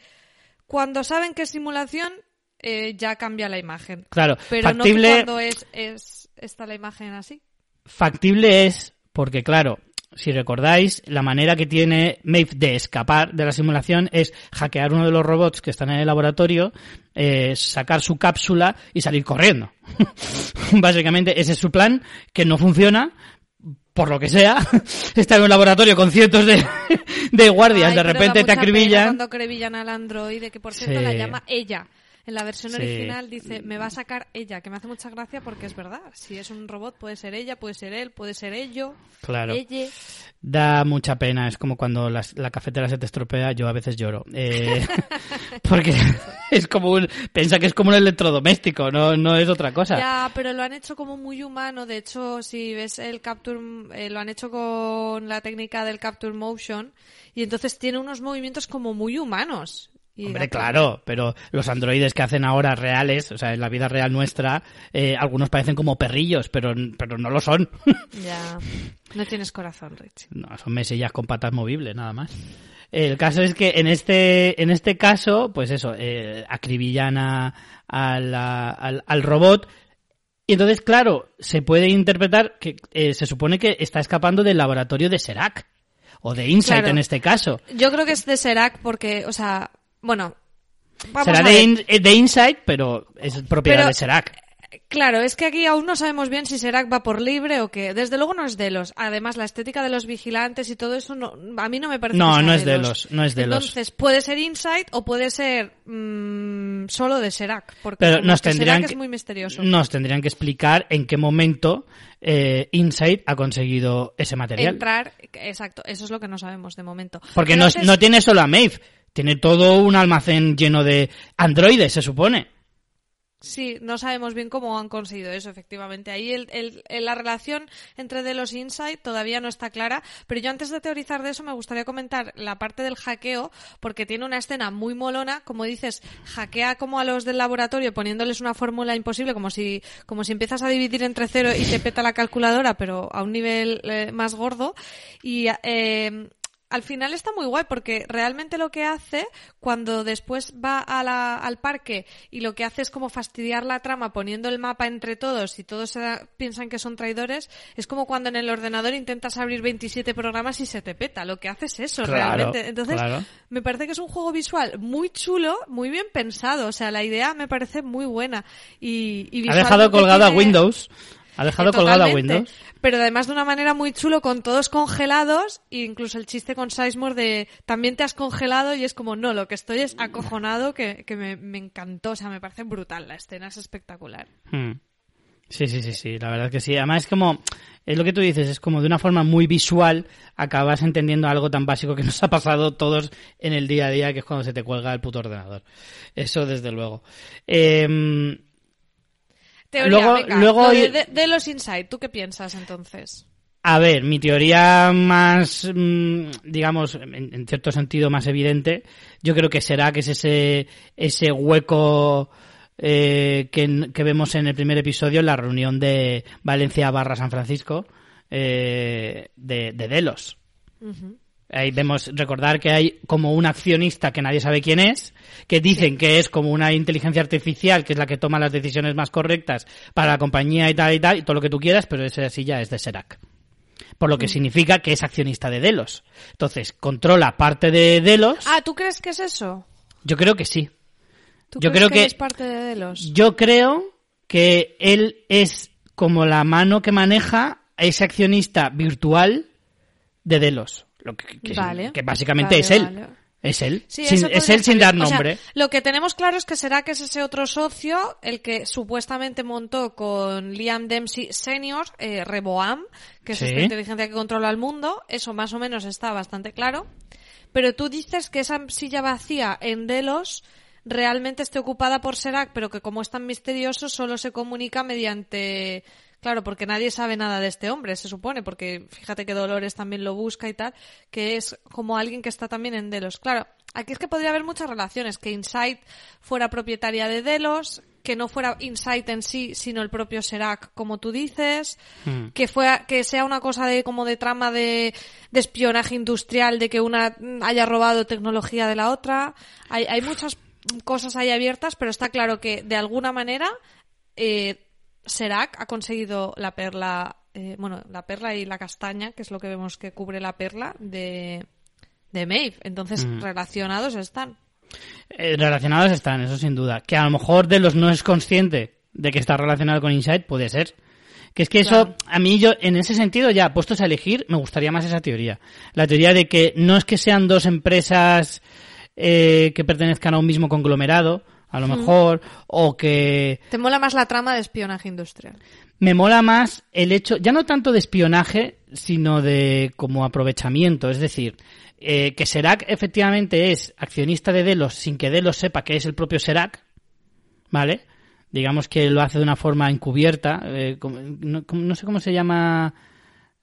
cuando saben que es simulación, eh, ya cambia la imagen. Claro, pero factible... no cuando es, es, está la imagen así. Factible es porque, claro, si recordáis, la manera que tiene Maeve de escapar de la simulación es hackear uno de los robots que están en el laboratorio, eh, sacar su cápsula y salir corriendo. Básicamente ese es su plan, que no funciona, por lo que sea, está en un laboratorio con cientos de, de guardias, de repente te acribillan. Cuando acribillan al androide, que por cierto la llama ella. En la versión original dice, me va a sacar ella, que me hace mucha gracia porque es verdad. Si es un robot, puede ser ella, puede ser él, puede ser ello. Claro. Ella. Da mucha pena. Es como cuando la cafetera se te estropea, yo a veces lloro. Eh, porque es como un. Piensa que es como un electrodoméstico, no, no es otra cosa. Ya, pero lo han hecho como muy humano. De hecho, si ves el Capture. Eh, lo han hecho con la técnica del Capture Motion. Y entonces tiene unos movimientos como muy humanos. Hombre, claro, pero los androides que hacen ahora reales, o sea, en la vida real nuestra, eh, algunos parecen como perrillos, pero, pero no lo son. Ya, no tienes corazón, Rich. No, son mesillas con patas movibles, nada más. El caso es que en este, en este caso, pues eso, eh, acribillan a, al, al, robot, y entonces, claro, se puede interpretar que eh, se supone que está escapando del laboratorio de Serac. O de Insight en este caso. Yo creo que es de Serac porque, o sea, bueno, Será de, de, Insight, pero es propiedad de Serac. Claro, es que aquí aún no sabemos bien si Serac va por libre o qué. Desde luego no es de los. Además, la estética de los vigilantes y todo eso no, a mí no me parece. No, no es de los. No es de Entonces, puede ser Insight o puede ser mm, solo de Serac. Porque Pero nos tendrían que, es muy misterioso. Nos tendrían que explicar en qué momento eh, Insight ha conseguido ese material. Entrar, exacto. Eso es lo que no sabemos de momento. Porque no, no tiene solo a Maeve tiene todo un almacén lleno de androides, se supone. Sí, no sabemos bien cómo han conseguido eso, efectivamente. Ahí el, el, la relación entre Delos y Insight todavía no está clara, pero yo antes de teorizar de eso me gustaría comentar la parte del hackeo, porque tiene una escena muy molona, como dices, hackea como a los del laboratorio poniéndoles una fórmula imposible, como si, como si empiezas a dividir entre cero y te peta la calculadora, pero a un nivel eh, más gordo. Y eh, al final está muy guay porque realmente lo que hace cuando después va al parque y lo que hace es como fastidiar la trama poniendo el mapa entre todos y todos piensan que son traidores, es como cuando en el ordenador intentas abrir 27 programas y se te peta. Lo que hace es eso realmente. Entonces, me parece que es un juego visual muy chulo, muy bien pensado. O sea, la idea me parece muy buena. Y, y ha dejado colgada a Windows ha dejado colgado a Windows. Pero además de una manera muy chulo, con todos congelados, e incluso el chiste con Sizemore de también te has congelado y es como, no, lo que estoy es acojonado, que, me, encantó, o sea, me parece brutal, la escena es espectacular. Hmm. Sí, sí, sí, sí, la verdad es que sí. Además es como, es lo que tú dices, es como de una forma muy visual acabas entendiendo algo tan básico que nos ha pasado todos en el día a día, que es cuando se te cuelga el puto ordenador. Eso desde luego. Eh, Teoría, Luego- venga, luego lo de, de- de los Insight, ¿tú qué piensas entonces? A ver, mi teoría más, mm, digamos, en, cierto sentido más evidente, yo creo que será que es ese, ese hueco eh, que, que vemos en el primer episodio en la reunión de Valencia barra San Francisco eh, de, de Delos. Ahí vemos, recordar que hay como un accionista que nadie sabe quién es, que dicen que es como una inteligencia artificial, que es la que toma las decisiones más correctas para la compañía y tal y tal, y todo lo que tú quieras, pero esa silla es de Serac. Por lo que significa que es accionista de Delos. Entonces, controla parte de Delos. Ah, ¿tú crees que es eso? Yo creo que sí. ¿Tú Yo crees creo que- es parte de Delos? Yo creo que él es como la mano que maneja a ese accionista virtual de Delos. Lo que, que- Vale. que básicamente Vale, es él. vale. Es él. Sí, Sin- es él sin dar O sea, nombre. lo que tenemos claro es que será que es ese otro socio el que supuestamente montó con Liam Dempsey Senior, eh, Reboam, que es Sí. esta inteligencia que controla el mundo. Eso más o menos está bastante claro. Pero tú dices que esa silla vacía en Delos realmente esté ocupada por Serac, pero que como es tan misterioso solo se comunica mediante... Claro, porque nadie sabe nada de este hombre, se supone, porque fíjate que Dolores también lo busca y tal, que es como alguien que está también en Delos. Claro, aquí es que podría haber muchas relaciones, que Insight fuera propietaria de Delos, que no fuera Insight en sí, sino el propio Serac, como tú dices, Mm. que fuera, que sea una cosa de como de trama de, de espionaje industrial, de que una haya robado tecnología de la otra. Hay, hay muchas cosas ahí abiertas, pero está claro que de alguna manera eh, Serac ha conseguido la perla, eh, bueno, la perla y la castaña, que es lo que vemos que cubre la perla de, de Maeve. Entonces, Mm. relacionados están. Eh, relacionados están, eso sin duda. Que a lo mejor Delos no es consciente de que está relacionado con Insight, puede ser. Que es que eso, a mí yo, en ese sentido, ya puestos a elegir, me gustaría más esa teoría. La teoría de que no es que sean dos empresas eh, que pertenezcan a un mismo conglomerado, a lo mejor, o que Te mola más la trama de espionaje industrial. me mola más el hecho, ya no tanto de espionaje, sino de como aprovechamiento. Es decir, eh, que Serac efectivamente es accionista de Delos sin que Delos sepa que es el propio Serac, ¿vale? Digamos que lo hace de una forma encubierta. eh, no, no sé cómo se llama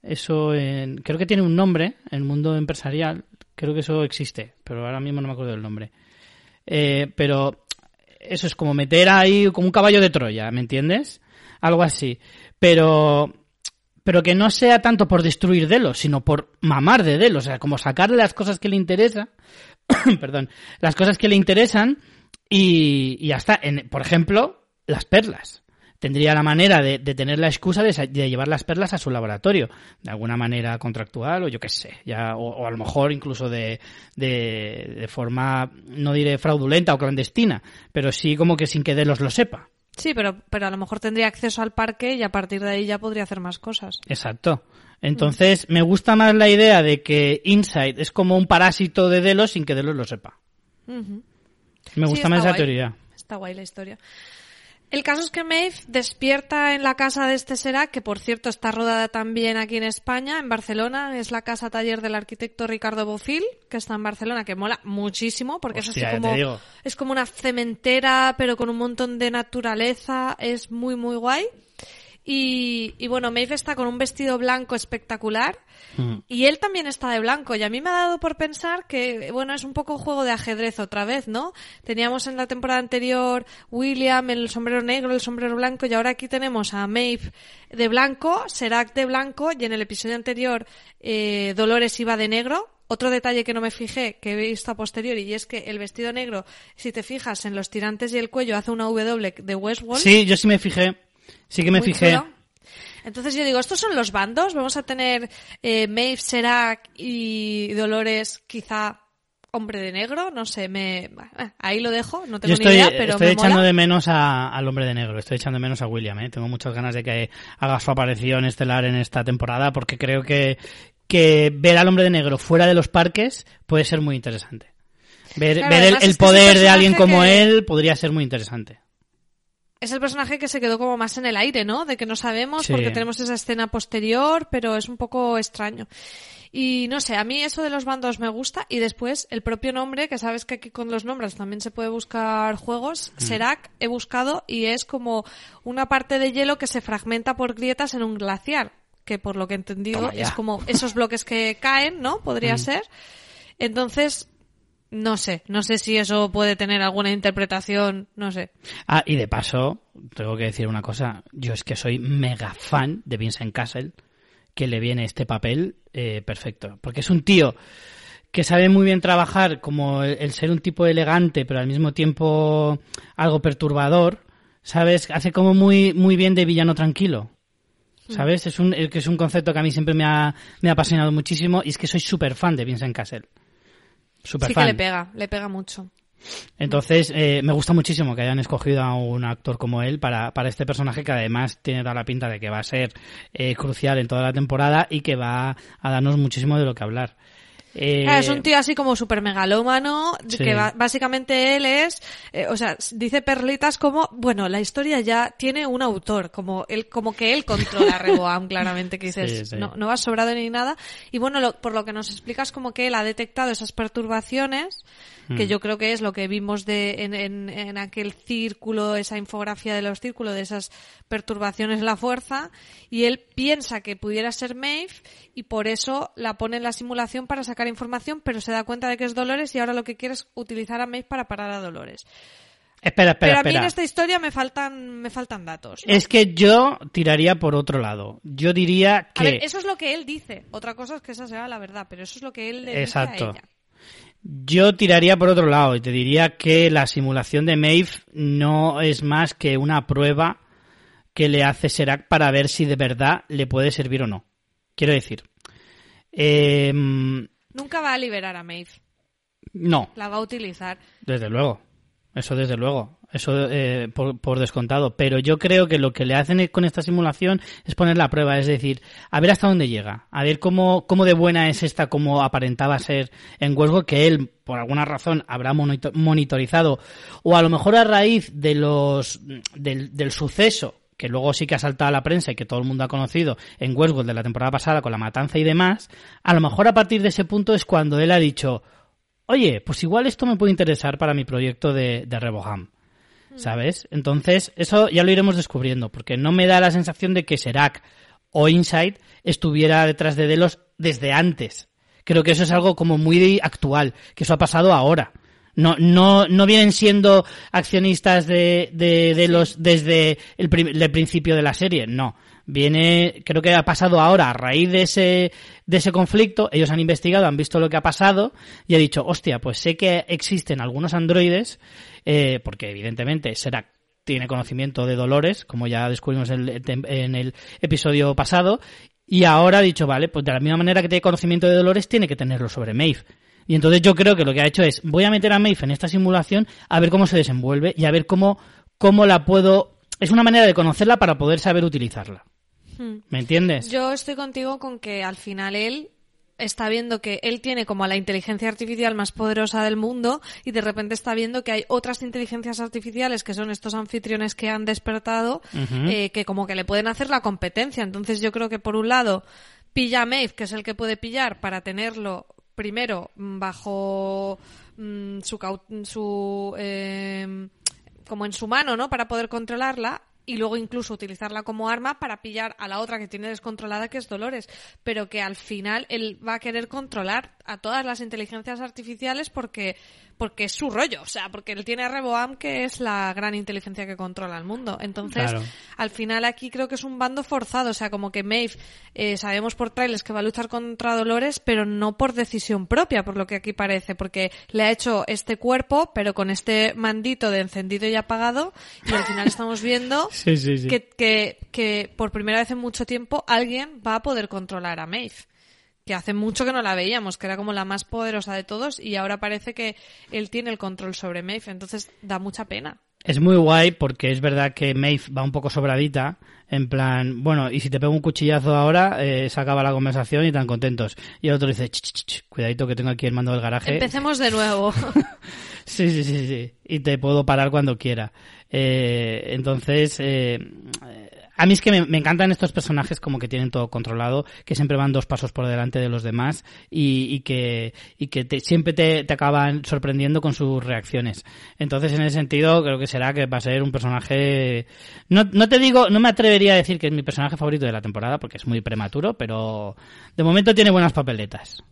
eso. en- creo que tiene un nombre en el mundo empresarial. Creo que eso existe, pero ahora mismo no me acuerdo del nombre. Eh, pero eso es como meter ahí como un caballo de Troya, ¿me entiendes? Algo así. Pero pero que no sea tanto por destruir Delos, sino por mamar de Delos, o sea, como sacarle las cosas que le interesan, perdón, las cosas que le interesan y, y ya está. En, por ejemplo, las perlas. Tendría la manera de, de tener la excusa de, llevar las perlas a su laboratorio, de alguna manera contractual o yo qué sé, ya, o, o a lo mejor incluso de, de, forma, no diré fraudulenta o clandestina, pero sí como que sin que Delos lo sepa. Sí, pero, pero a lo mejor tendría acceso al parque y a partir de ahí ya podría hacer más cosas. Exacto. Entonces, me gusta más la idea de que Inside es como un parásito de Delos sin que Delos lo sepa. Me Sí, gusta más esa guay. teoría. Está guay la historia. El caso es que Maeve despierta en la casa de este Serac, que por cierto está rodada también aquí en España, en Barcelona. Es la casa taller del arquitecto Ricardo Bofil, que está en Barcelona, que mola muchísimo, porque Hostia, es así como, es como una cementera, pero con un montón de naturaleza. Es muy, muy guay. Y, y bueno, Maeve está con un vestido blanco espectacular. Mm. Y él también está de blanco. Y a mí me ha dado por pensar que, bueno, es un poco juego de ajedrez otra vez, ¿no? Teníamos en la temporada anterior William, el sombrero negro, el sombrero blanco, y ahora aquí tenemos a Maeve de blanco, Serac de blanco, y en el episodio anterior eh, Dolores iba de negro. Otro detalle que no me fijé, que he visto a posteriori, y es que el vestido negro, si te fijas en los tirantes y el cuello, hace una W de Westworld. Sí, yo sí me fijé. Sí que me Muy fijé. chulo. Entonces yo digo, estos son los bandos. Vamos a tener eh, Maeve, Serac y Dolores, quizá hombre de negro. No sé, me eh, ahí lo dejo. No tengo Yo estoy, ni idea, pero estoy me echando mola. de menos a- al hombre de negro, estoy echando de menos a William, ¿eh? tengo muchas ganas de que haga su aparición estelar en esta temporada porque creo que, que ver al hombre de negro fuera de los parques puede ser muy interesante. Ver, Claro, ver el, poder de alguien como que- él podría ser muy interesante. Es el personaje que se quedó como más en el aire, ¿no? De que no sabemos porque tenemos esa escena posterior, pero es un poco extraño. Y no sé, a mí eso de los bandos me gusta y después el propio nombre, que sabes que aquí con los nombres también se puede buscar juegos, mm. Serac he buscado y es como una parte de hielo que se fragmenta por grietas en un glaciar, que por lo que he entendido es como esos bloques que caen, ¿no? Podría mm. ser. Entonces, no sé, no sé si eso puede tener alguna interpretación, no sé. Ah, y de paso, tengo que decir una cosa, yo es que soy mega fan de Vincent Castle, que le viene este papel eh, perfecto, porque es un tío que sabe muy bien trabajar como el, ser un tipo elegante, pero al mismo tiempo algo perturbador, ¿sabes? Hace como muy, muy bien de villano tranquilo. Mm. ¿Sabes? Es un, es un concepto que a mí siempre me ha, me ha apasionado muchísimo y es que soy súper fan de Vincent Castle sí que le pega, le pega mucho. Entonces, eh, me gusta muchísimo que hayan escogido a un actor como él para, para este personaje que además tiene toda la pinta de que va a ser eh, crucial en toda la temporada y que va a darnos muchísimo de lo que hablar. Eh, es un tío así como súper megalómano, que básicamente él es, eh, o sea, dice perlitas como, bueno, la historia ya tiene un autor, como él, como que él controla a Reboam, claramente, que dices, No, no va sobrado ni nada. Y bueno, por lo que nos explicas como que él ha detectado esas perturbaciones, que mm. yo creo que es lo que vimos de, en, en, en, aquel círculo, esa infografía de los círculos, de esas perturbaciones en la fuerza, y él piensa que pudiera ser Maeve, y por eso la pone en la simulación para sacar información, pero se da cuenta de que es Dolores y ahora lo que quiere es utilizar a Maeve para parar a Dolores. Espera, espera, Pero a mí en esta historia me faltan, me faltan datos. Es que yo tiraría por otro lado. Yo diría que... A ver, eso es lo que él dice. Otra cosa es que esa sea la verdad, pero eso es lo que él le dice a ella. Yo tiraría por otro lado y te diría que la simulación de Maeve no es más que una prueba que le hace Serac para ver si de verdad le puede servir o no. Quiero decir. Em, Nunca va a liberar a Maeve. No. La va a utilizar. Desde luego. Eso desde luego. Eso eh, por, descontado. Pero yo creo que lo que le hacen con esta simulación es poner la prueba. Es decir, a ver hasta dónde llega. A ver cómo, cómo de buena es esta, como aparentaba ser en Westworld, que él, por alguna razón, habrá monitorizado. O a lo mejor a raíz de los, del, del suceso que luego sí que ha saltado a la prensa y que todo el mundo ha conocido en Westworld de la temporada pasada con la matanza y demás, a lo mejor a partir de ese punto es cuando él ha dicho, oye, pues igual esto me puede interesar para mi proyecto de, de Reboham. ¿Sabes? Entonces, eso ya lo iremos descubriendo, porque no me da la sensación de que Serac o Insight estuviera detrás de Delos desde antes. Creo que eso es algo como muy actual, que eso ha pasado ahora. No, no, no vienen siendo accionistas de, de, Delos desde el, el principio de la serie, no viene, creo que ha pasado ahora a raíz de ese, de ese conflicto, ellos han investigado, han visto lo que ha pasado y ha dicho, hostia, pues sé que existen algunos androides, eh, porque evidentemente será tiene conocimiento de Dolores, como ya descubrimos en el, episodio pasado, y ahora ha dicho, vale, pues de la misma manera que tiene conocimiento de Dolores, tiene que tenerlo sobre Maeve. Y entonces yo creo que lo que ha hecho es, voy a meter a Maeve en esta simulación a ver cómo se desenvuelve y a ver cómo, cómo la puedo... Es una manera de conocerla para poder saber utilizarla. Hmm. ¿Me entiendes? Yo estoy contigo con que al final él está viendo que él tiene como la inteligencia artificial más poderosa del mundo y de repente está viendo que hay otras inteligencias artificiales que son estos anfitriones que han despertado eh, que como que le pueden hacer la competencia. Entonces yo creo que por un lado pilla a Maeve, que es el que puede pillar para tenerlo primero bajo mm, su, su eh, como en su mano, ¿no? Para poder controlarla y luego incluso utilizarla como arma para pillar a la otra que tiene descontrolada, que es Dolores, pero que al final él va a querer controlar a todas las inteligencias artificiales porque porque es su rollo, o sea, porque él tiene a Reboam que es la gran inteligencia que controla el mundo. Entonces, al final aquí creo que es un bando forzado, o sea, como que Maeve eh, sabemos por trailers que va a luchar contra Dolores, pero no por decisión propia, por lo que aquí parece, porque le ha hecho este cuerpo, pero con este mandito de encendido y apagado, y al final estamos viendo Que, que, que por primera vez en mucho tiempo alguien va a poder controlar a Maeve que hace mucho que no la veíamos, que era como la más poderosa de todos y ahora parece que él tiene el control sobre Maeve, entonces da mucha pena. Es muy guay porque es verdad que Maeve va un poco sobradita, en plan, bueno, y si te pego un cuchillazo ahora, eh, se acaba la conversación y tan contentos. Y el otro dice, "Ch, ch, ch, cuidadito que tengo aquí el mando del garaje. Empecemos de nuevo. Sí, sí, sí, sí. Y te puedo parar cuando quiera. Eh, entonces, eh, a mí es que me, encantan estos personajes como que tienen todo controlado, que siempre van dos pasos por delante de los demás y, y que, y que te- siempre te, te acaban sorprendiendo con sus reacciones. Entonces, en ese sentido, creo que será que va a ser un personaje... No, no te digo, no me atrevería a decir que es mi personaje favorito de la temporada, porque es muy prematuro, pero de momento tiene buenas papeletas.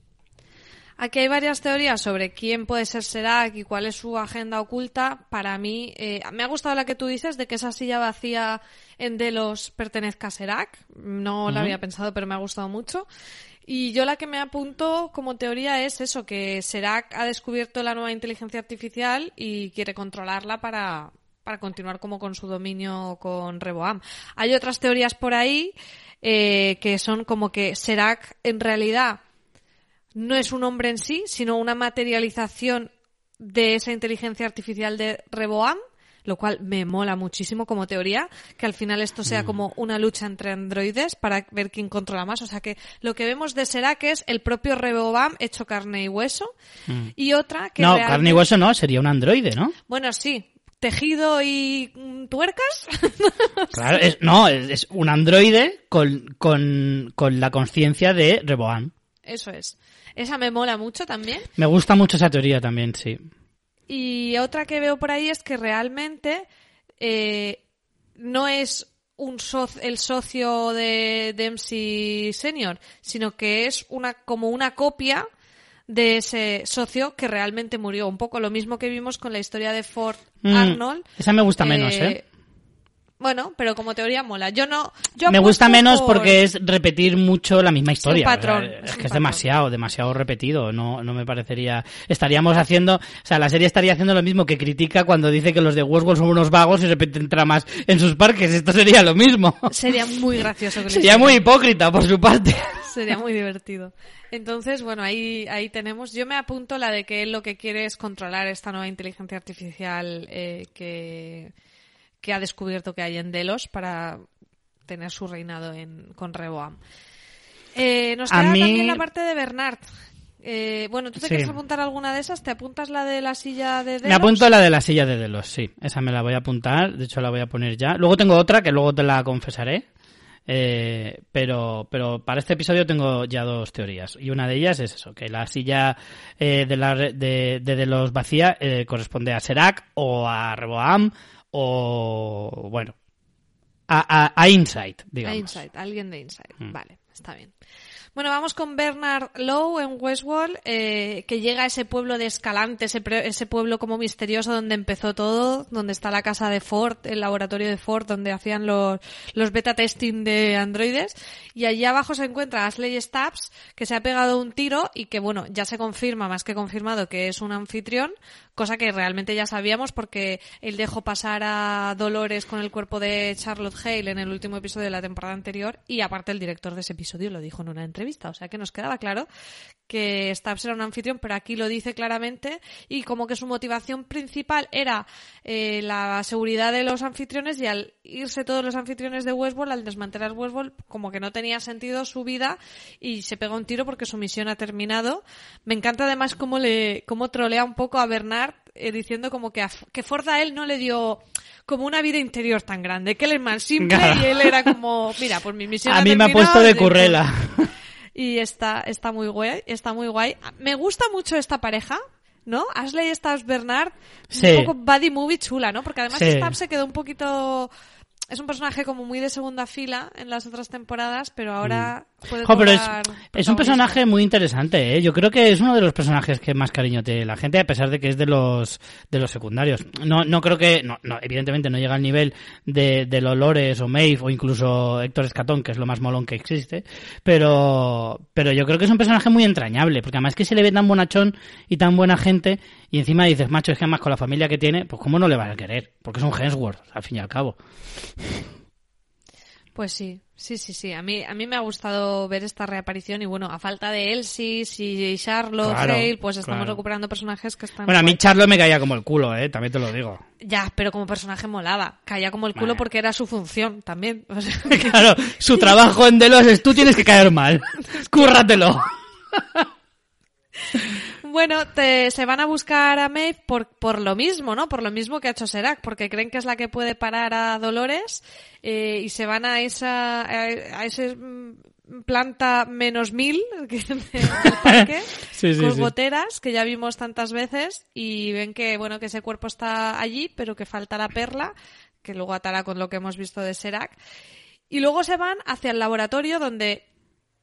Aquí hay varias teorías sobre quién puede ser Serac y cuál es su agenda oculta. Para mí, eh, me ha gustado la que tú dices de que esa silla vacía en Delos pertenezca a Serac. No la Ujú. había pensado, pero me ha gustado mucho. Y yo la que me apunto como teoría es eso, que Serac ha descubierto la nueva inteligencia artificial y quiere controlarla para, para continuar como con su dominio con Reboam. Hay otras teorías por ahí eh, que son como que Serac en realidad no es un hombre en sí, sino una materialización de esa inteligencia artificial de Reboam, lo cual me mola muchísimo como teoría, que al final esto sea como una lucha entre androides para ver quién controla más. O sea que lo que vemos de Serac es el propio Reboam hecho carne y hueso, y otra que no, realmente- carne y hueso no, sería un androide, ¿no? Bueno, sí, tejido y mm, tuercas. Claro, es, no, es, es un androide con, con, con la conciencia de Reboam. Eso es. Esa me mola mucho también. Me gusta mucho esa teoría también, sí. Y otra que veo por ahí es que realmente eh, no es un el socio de Dempsey Senior, sino que es una como una copia de ese socio que realmente murió. Un poco lo mismo que vimos con la historia de Ford Mm, Arnold. esa me gusta menos, ¿eh? Bueno, pero como teoría mola. Yo no. Yo Me gusta menos por- porque es repetir mucho la misma historia. patrón, O sea, es es un que es patrón. demasiado, demasiado repetido. No, no me parecería. Estaríamos haciendo, o sea, la serie estaría haciendo lo mismo que critica cuando dice que los de Westworld son unos vagos y repiten tramas en sus parques. Esto sería lo mismo. Sería muy gracioso. que Sería muy hipócrita por su parte. Sería muy divertido. Entonces, bueno, ahí, ahí tenemos. Yo me apunto la de que él lo que quiere es controlar esta nueva inteligencia artificial eh, que, que ha descubierto que hay en Delos para tener su reinado en, con Reboam. Eh, nos queda mí- también la parte de Bernard. Eh, bueno, ¿tú te Sí. quieres apuntar alguna de esas? ¿Te apuntas la de la silla de Delos? Me apunto la de la silla de Delos, sí. Esa me la voy a apuntar. De hecho, la voy a poner ya. Luego tengo otra que luego te la confesaré. Eh, pero, pero para este episodio tengo ya dos teorías. Y una de ellas es eso, que la silla eh, de, la, de, de Delos vacía eh, corresponde a Serac o a Reboam o, bueno, a, a, a Insight, digamos. A Insight, alguien de Insight. Mm. Vale, está bien. Bueno, vamos con Bernard Lowe en Westworld, eh, que llega a ese pueblo de Escalante, ese, pre- ese pueblo como misterioso donde empezó todo, donde está la casa de Ford, el laboratorio de Ford, donde hacían los, los beta testing de androides. Y allí abajo se encuentra Ashley Stubbs, que se ha pegado un tiro y que, bueno, ya se confirma, más que confirmado, que es un anfitrión, cosa que realmente ya sabíamos porque él dejó pasar a Dolores con el cuerpo de Charlotte Hale en el último episodio de la temporada anterior y aparte el director de ese episodio lo dijo en una entrevista, o sea que nos quedaba claro que Stubbs era un anfitrión, pero aquí lo dice claramente y como que su motivación principal era eh, la seguridad de los anfitriones y al irse todos los anfitriones de Westworld, al desmantelar Westworld, como que no tenía sentido su vida y se pega un tiro porque su misión ha terminado. Me encanta además cómo le, cómo trolea un poco a Bernard eh, diciendo como que a, que Ford a él no le dio como una vida interior tan grande, que él es más simple Claro. y él era como, mira, pues mi misión A mí me ha puesto de currela. y está, está muy guay, está muy guay. Me gusta mucho esta pareja, ¿no? Ashley y Stubbs Bernard, Sí. un poco buddy movie chula, ¿no? Porque además Sí. Stubbs se quedó un poquito... Es un personaje como muy de segunda fila en las otras temporadas, pero ahora puede. Jo, pero es, es un personaje muy interesante, ¿eh? Yo creo que es uno de los personajes que más cariño tiene la gente, a pesar de que es de los de los secundarios. No, no creo que, no, no, evidentemente no llega al nivel de, de Lolores o Maeve o incluso Héctor Escatón, que es lo más molón que existe, pero, pero yo creo que es un personaje muy entrañable, porque además que se le ve tan bonachón y tan buena gente, y encima dices, macho, es que además con la familia que tiene, pues cómo no le vas a querer, porque es un Hemsworth, al fin y al cabo. Pues sí, sí, sí, sí. A mí, a mí me ha gustado ver esta reaparición y bueno, a falta de Elsie y Charlotte, Claro, Hale, pues estamos claro. recuperando personajes que están... Bueno, a mí guay. Charlo me caía como el culo, eh, también te lo digo. Ya, pero como personaje molaba. Caía como el culo porque era su función también. O sea, Claro, su trabajo en Delos es tú tienes que caer mal. Cúrratelo. Bueno, te- se van a buscar a Maeve por, por lo mismo, ¿no? Por lo mismo que ha hecho Serac, porque creen que es la que puede parar a Dolores eh, y se van a esa a, ese mm, planta menos mil que del parque Sí, sí, con sí. goteras que ya vimos tantas veces y ven que bueno que ese cuerpo está allí, pero que falta la perla que luego atará con lo que hemos visto de Serac y luego se van hacia el laboratorio donde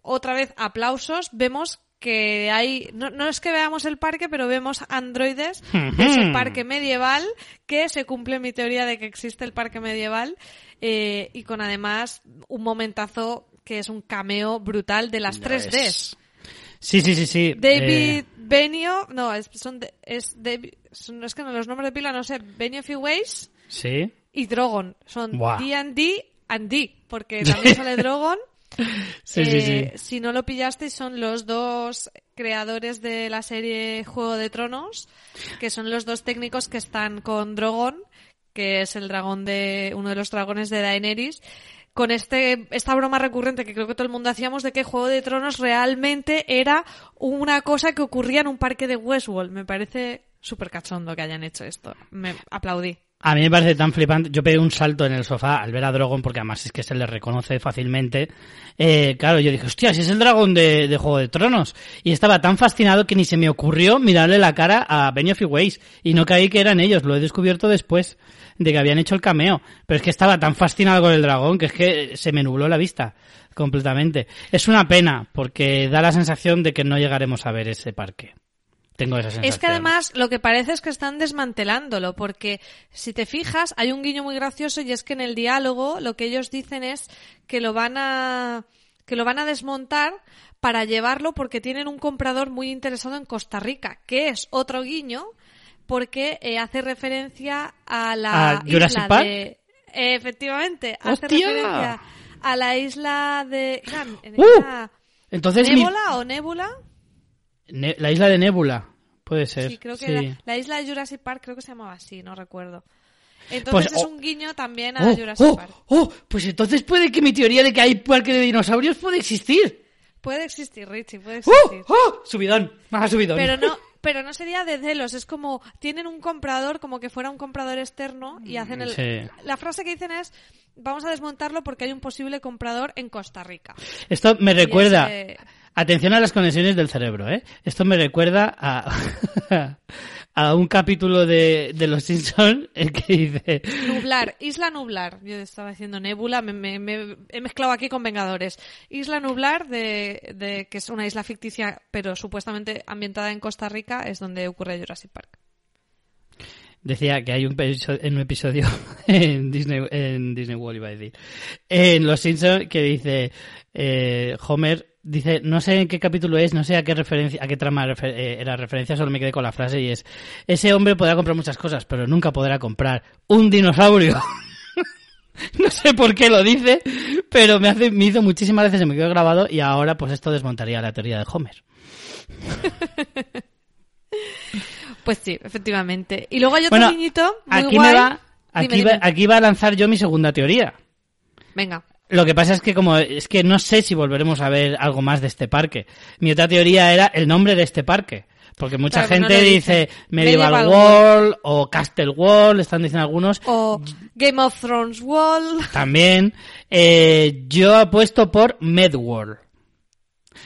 otra vez aplausos, vemos que hay, no, no es que veamos el parque, pero vemos androides de ese parque medieval, que se cumple mi teoría de que existe el parque medieval, eh, y con además un momentazo que es un cameo brutal de las Ya 3Ds. ves. Sí, sí, sí, sí. David Eh, Benio, no, es, son de- es David, son- es que no, los nombres de pila no sé, Benioff y Weiss sí. y Drogon, son. D&D and D, porque también sale Drogon Eh, Si no lo pillasteis, son los dos creadores de la serie Juego de Tronos, que son los dos técnicos que están con Drogon, que es el dragón de uno de los dragones de Daenerys. Con este esta broma recurrente que creo que todo el mundo hacíamos de que Juego de Tronos realmente era una cosa que ocurría en un parque de Westworld. Me parece súper cachondo que hayan hecho esto. Me aplaudí. A mí me parece tan flipante. Yo pegué un salto en el sofá al ver a Drogon, porque además es que se le reconoce fácilmente. Eh, claro, yo dije, hostia, si es el dragón de, de Juego de Tronos. Y estaba tan fascinado que ni se me ocurrió mirarle la cara a Benioff y Weiss. Y no caí que eran ellos, lo he descubierto después de que habían hecho el cameo. Pero es que estaba tan fascinado con el dragón que es que se me nubló la vista completamente. Es una pena, porque da la sensación de que no llegaremos a ver ese parque. Tengo esa sensación. Es que además lo que parece es que están desmantelándolo, porque si te fijas, hay un guiño muy gracioso y es que en el diálogo lo que ellos dicen es que lo van a que lo van a desmontar para llevarlo porque tienen un comprador muy interesado en Costa Rica, que es otro guiño porque eh, hace referencia a la ¿A Jurassic isla Park? de eh, efectivamente hace ¡Hostia! referencia a la isla de era- ¡Uh! Entonces, mi- o Nébula Ne- la isla de Nebula. Puede ser. Sí, creo que sí. La, la isla de Jurassic Park creo que se llamaba así, no recuerdo. Entonces Pues, es oh, un guiño también a Oh, Jurassic oh, Park. oh, pues entonces puede que mi teoría de que hay parque de dinosaurios puede existir. Puede existir, Richie, puede ¡Oh! existir. ¡Oh! Subidón, más subidón. Pero no, pero no sería de celos, es como tienen un comprador como que fuera un comprador externo y hacen el Sí. la frase que dicen es vamos a desmontarlo porque hay un posible comprador en Costa Rica. Esto me recuerda. ese- Atención a las conexiones del cerebro, ¿eh? Esto me recuerda a, a un capítulo de, de Los Simpsons el que dice. Nublar, Isla Nublar. Yo estaba diciendo Nebula, me, me- me- he mezclado aquí con Vengadores. Isla Nublar, de, de, que es una isla ficticia, pero supuestamente ambientada en Costa Rica, es donde ocurre Jurassic Park. Decía que hay un, episo- en un episodio en Disney, en Disney World, iba a decir, en Los Simpsons que dice, eh, Homer dice, no sé en qué capítulo es, no sé a qué referencia, a qué trama refer- eh, era referencia, solo me quedé con la frase y es, ese hombre podrá comprar muchas cosas, pero nunca podrá comprar un dinosaurio. no sé por qué lo dice, pero me hace, me hizo muchísimas veces, se me quedó grabado y ahora pues esto desmontaría la teoría de Homer. Pues sí, efectivamente. Y luego hay otro Bueno, niñito muy aquí guay. me va, aquí va, aquí va a lanzar yo mi segunda teoría. Venga. Lo que pasa es que como es que no sé si volveremos a ver algo más de este parque. Mi otra teoría era el nombre de este parque. Porque mucha Claro, gente dice. Medieval, Medieval World o Castle World, están diciendo algunos. O Game of Thrones Wall. También eh, yo apuesto por Medworld.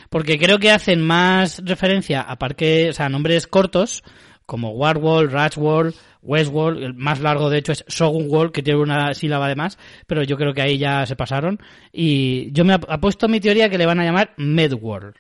Porque creo que hacen más referencia a parques, o sea, a nombres cortos, como Warworld, Ratchworld, Westworld, el más largo de hecho es Shogun World, que tiene una sílaba de más, pero yo creo que ahí ya se pasaron. Y yo me ap- apuesto mi teoría que le van a llamar Medworld.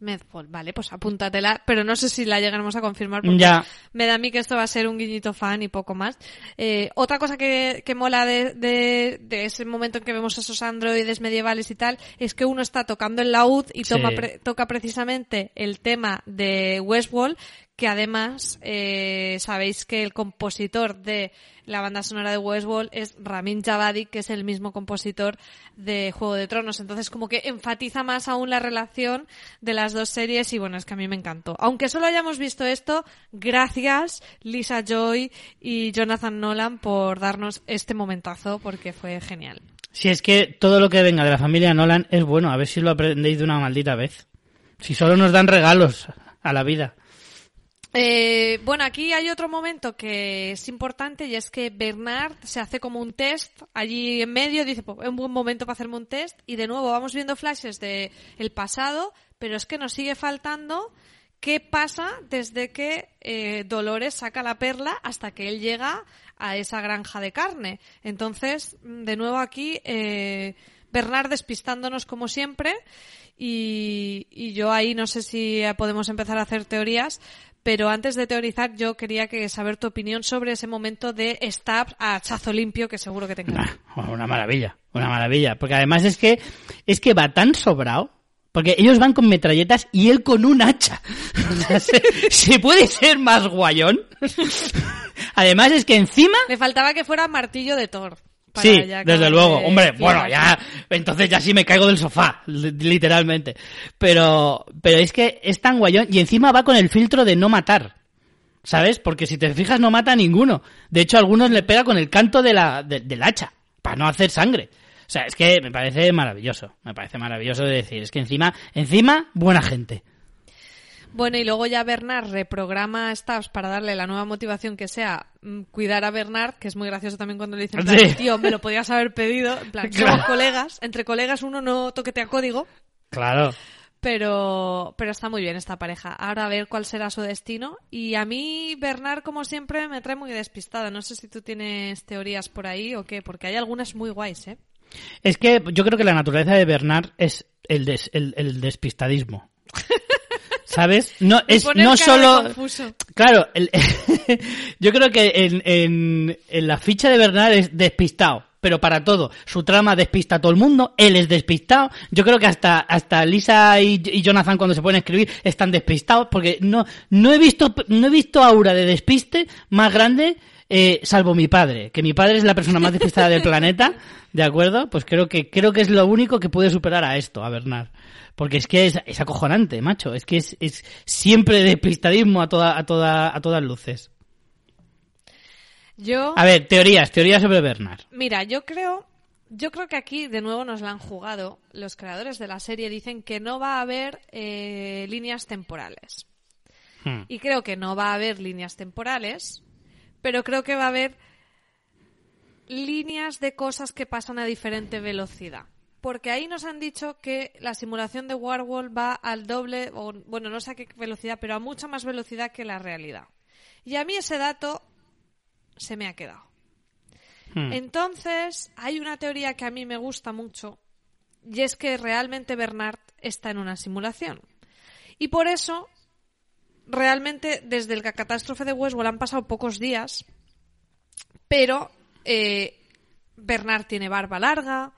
Medfall, vale, pues apúntatela, pero no sé si la llegaremos a confirmar porque Ya. me da a mí que esto va a ser un guiñito fan y poco más. Eh, otra cosa que, que mola de, de, de ese momento en que vemos esos androides medievales y tal, es que uno está tocando el laúd y toma pre- toca precisamente el tema de Westworld, que además eh, sabéis que el compositor de la banda sonora de Westworld es Ramin Javadi, que es el mismo compositor de Juego de Tronos. Entonces, como que enfatiza más aún la relación de las dos series y bueno, es que a mí me encantó. Aunque solo hayamos visto esto, gracias Lisa Joy y Jonathan Nolan por darnos este momentazo porque fue genial. Si es que todo lo que venga de la familia Nolan es bueno, a ver si lo aprendéis de una maldita vez. Si solo nos dan regalos a la vida. Eh, bueno, aquí hay otro momento que es importante y es que Bernard se hace como un test allí en medio, dice, pues, es un buen momento para hacerme un test y de nuevo vamos viendo flashes de el pasado, pero es que nos sigue faltando qué pasa desde que eh, Dolores saca la perla hasta que él llega a esa granja de carne. Entonces, de nuevo aquí, eh, Bernard despistándonos como siempre y, y yo ahí no sé si podemos empezar a hacer teorías, pero antes de teorizar, yo quería que saber tu opinión sobre ese momento de stab a chazo limpio que seguro que te encanta. Una maravilla, una maravilla. Porque además es que, es que va tan sobrado. Porque ellos van con metralletas y él con un hacha. ¿Se, ¿Se puede ser más guayón? Además es que encima... Le faltaba que fuera martillo de Thor. Sí, desde luego. Hombre, bueno, ya, entonces ya sí me caigo del sofá, li- literalmente. Pero, pero es que es tan guayón y encima va con el filtro de no matar. ¿Sabes? Porque si te fijas no mata a ninguno. De hecho, a algunos le pega con el canto de la, de- del hacha, para no hacer sangre. O sea, es que me parece maravilloso. Me parece maravilloso de decir. Es que encima, encima, buena gente. Bueno, y luego ya Bernard reprograma a Stabs para darle la nueva motivación que sea mm, cuidar a Bernard, que es muy gracioso también cuando le dicen, Sí. tío, me lo podías haber pedido. En plan, Claro. somos colegas, entre colegas uno no toquetea código, Claro. pero, pero está muy bien esta pareja. Ahora a ver cuál será su destino. Y a mí Bernard, como siempre, me trae muy despistada. No sé si tú tienes teorías por ahí o qué, porque hay algunas muy guays, ¿eh? Es que yo creo que la naturaleza de Bernard es el, des- el, el despistadismo. ¿Sabes? No, es no solo... confuso. Claro, el- yo creo que en, en, en la ficha de Bernard es despistado, pero para todo. Su trama despista a todo el mundo, él es despistado. Yo creo que hasta, hasta Lisa y, y Jonathan cuando se pueden escribir están despistados, porque no, no he visto, no he visto aura de despiste más grande, eh, salvo mi padre, que mi padre es la persona más despistada del planeta, ¿de acuerdo? Pues creo que, creo que es lo único que puede superar a esto, a Bernard. Porque es que es, es acojonante, macho. Es que es, es siempre despistadismo a toda, a toda, a todas luces. Yo... A ver, teorías, teorías sobre Bernard. Mira, yo creo, yo creo que aquí de nuevo nos la han jugado. Los creadores de la serie dicen que no va a haber eh, líneas temporales. Hmm. Y creo que no va a haber líneas temporales, pero creo que va a haber líneas de cosas que pasan a diferente velocidad. Porque ahí nos han dicho que la simulación de Warwall va al doble, o bueno, no sé a qué velocidad, pero a mucha más velocidad que la realidad. Y a mí ese dato se me ha quedado. Hmm. Entonces, hay una teoría que a mí me gusta mucho y es que realmente Bernard está en una simulación. Y por eso, realmente, desde la catástrofe de Westworld han pasado pocos días, pero eh, Bernard tiene barba larga,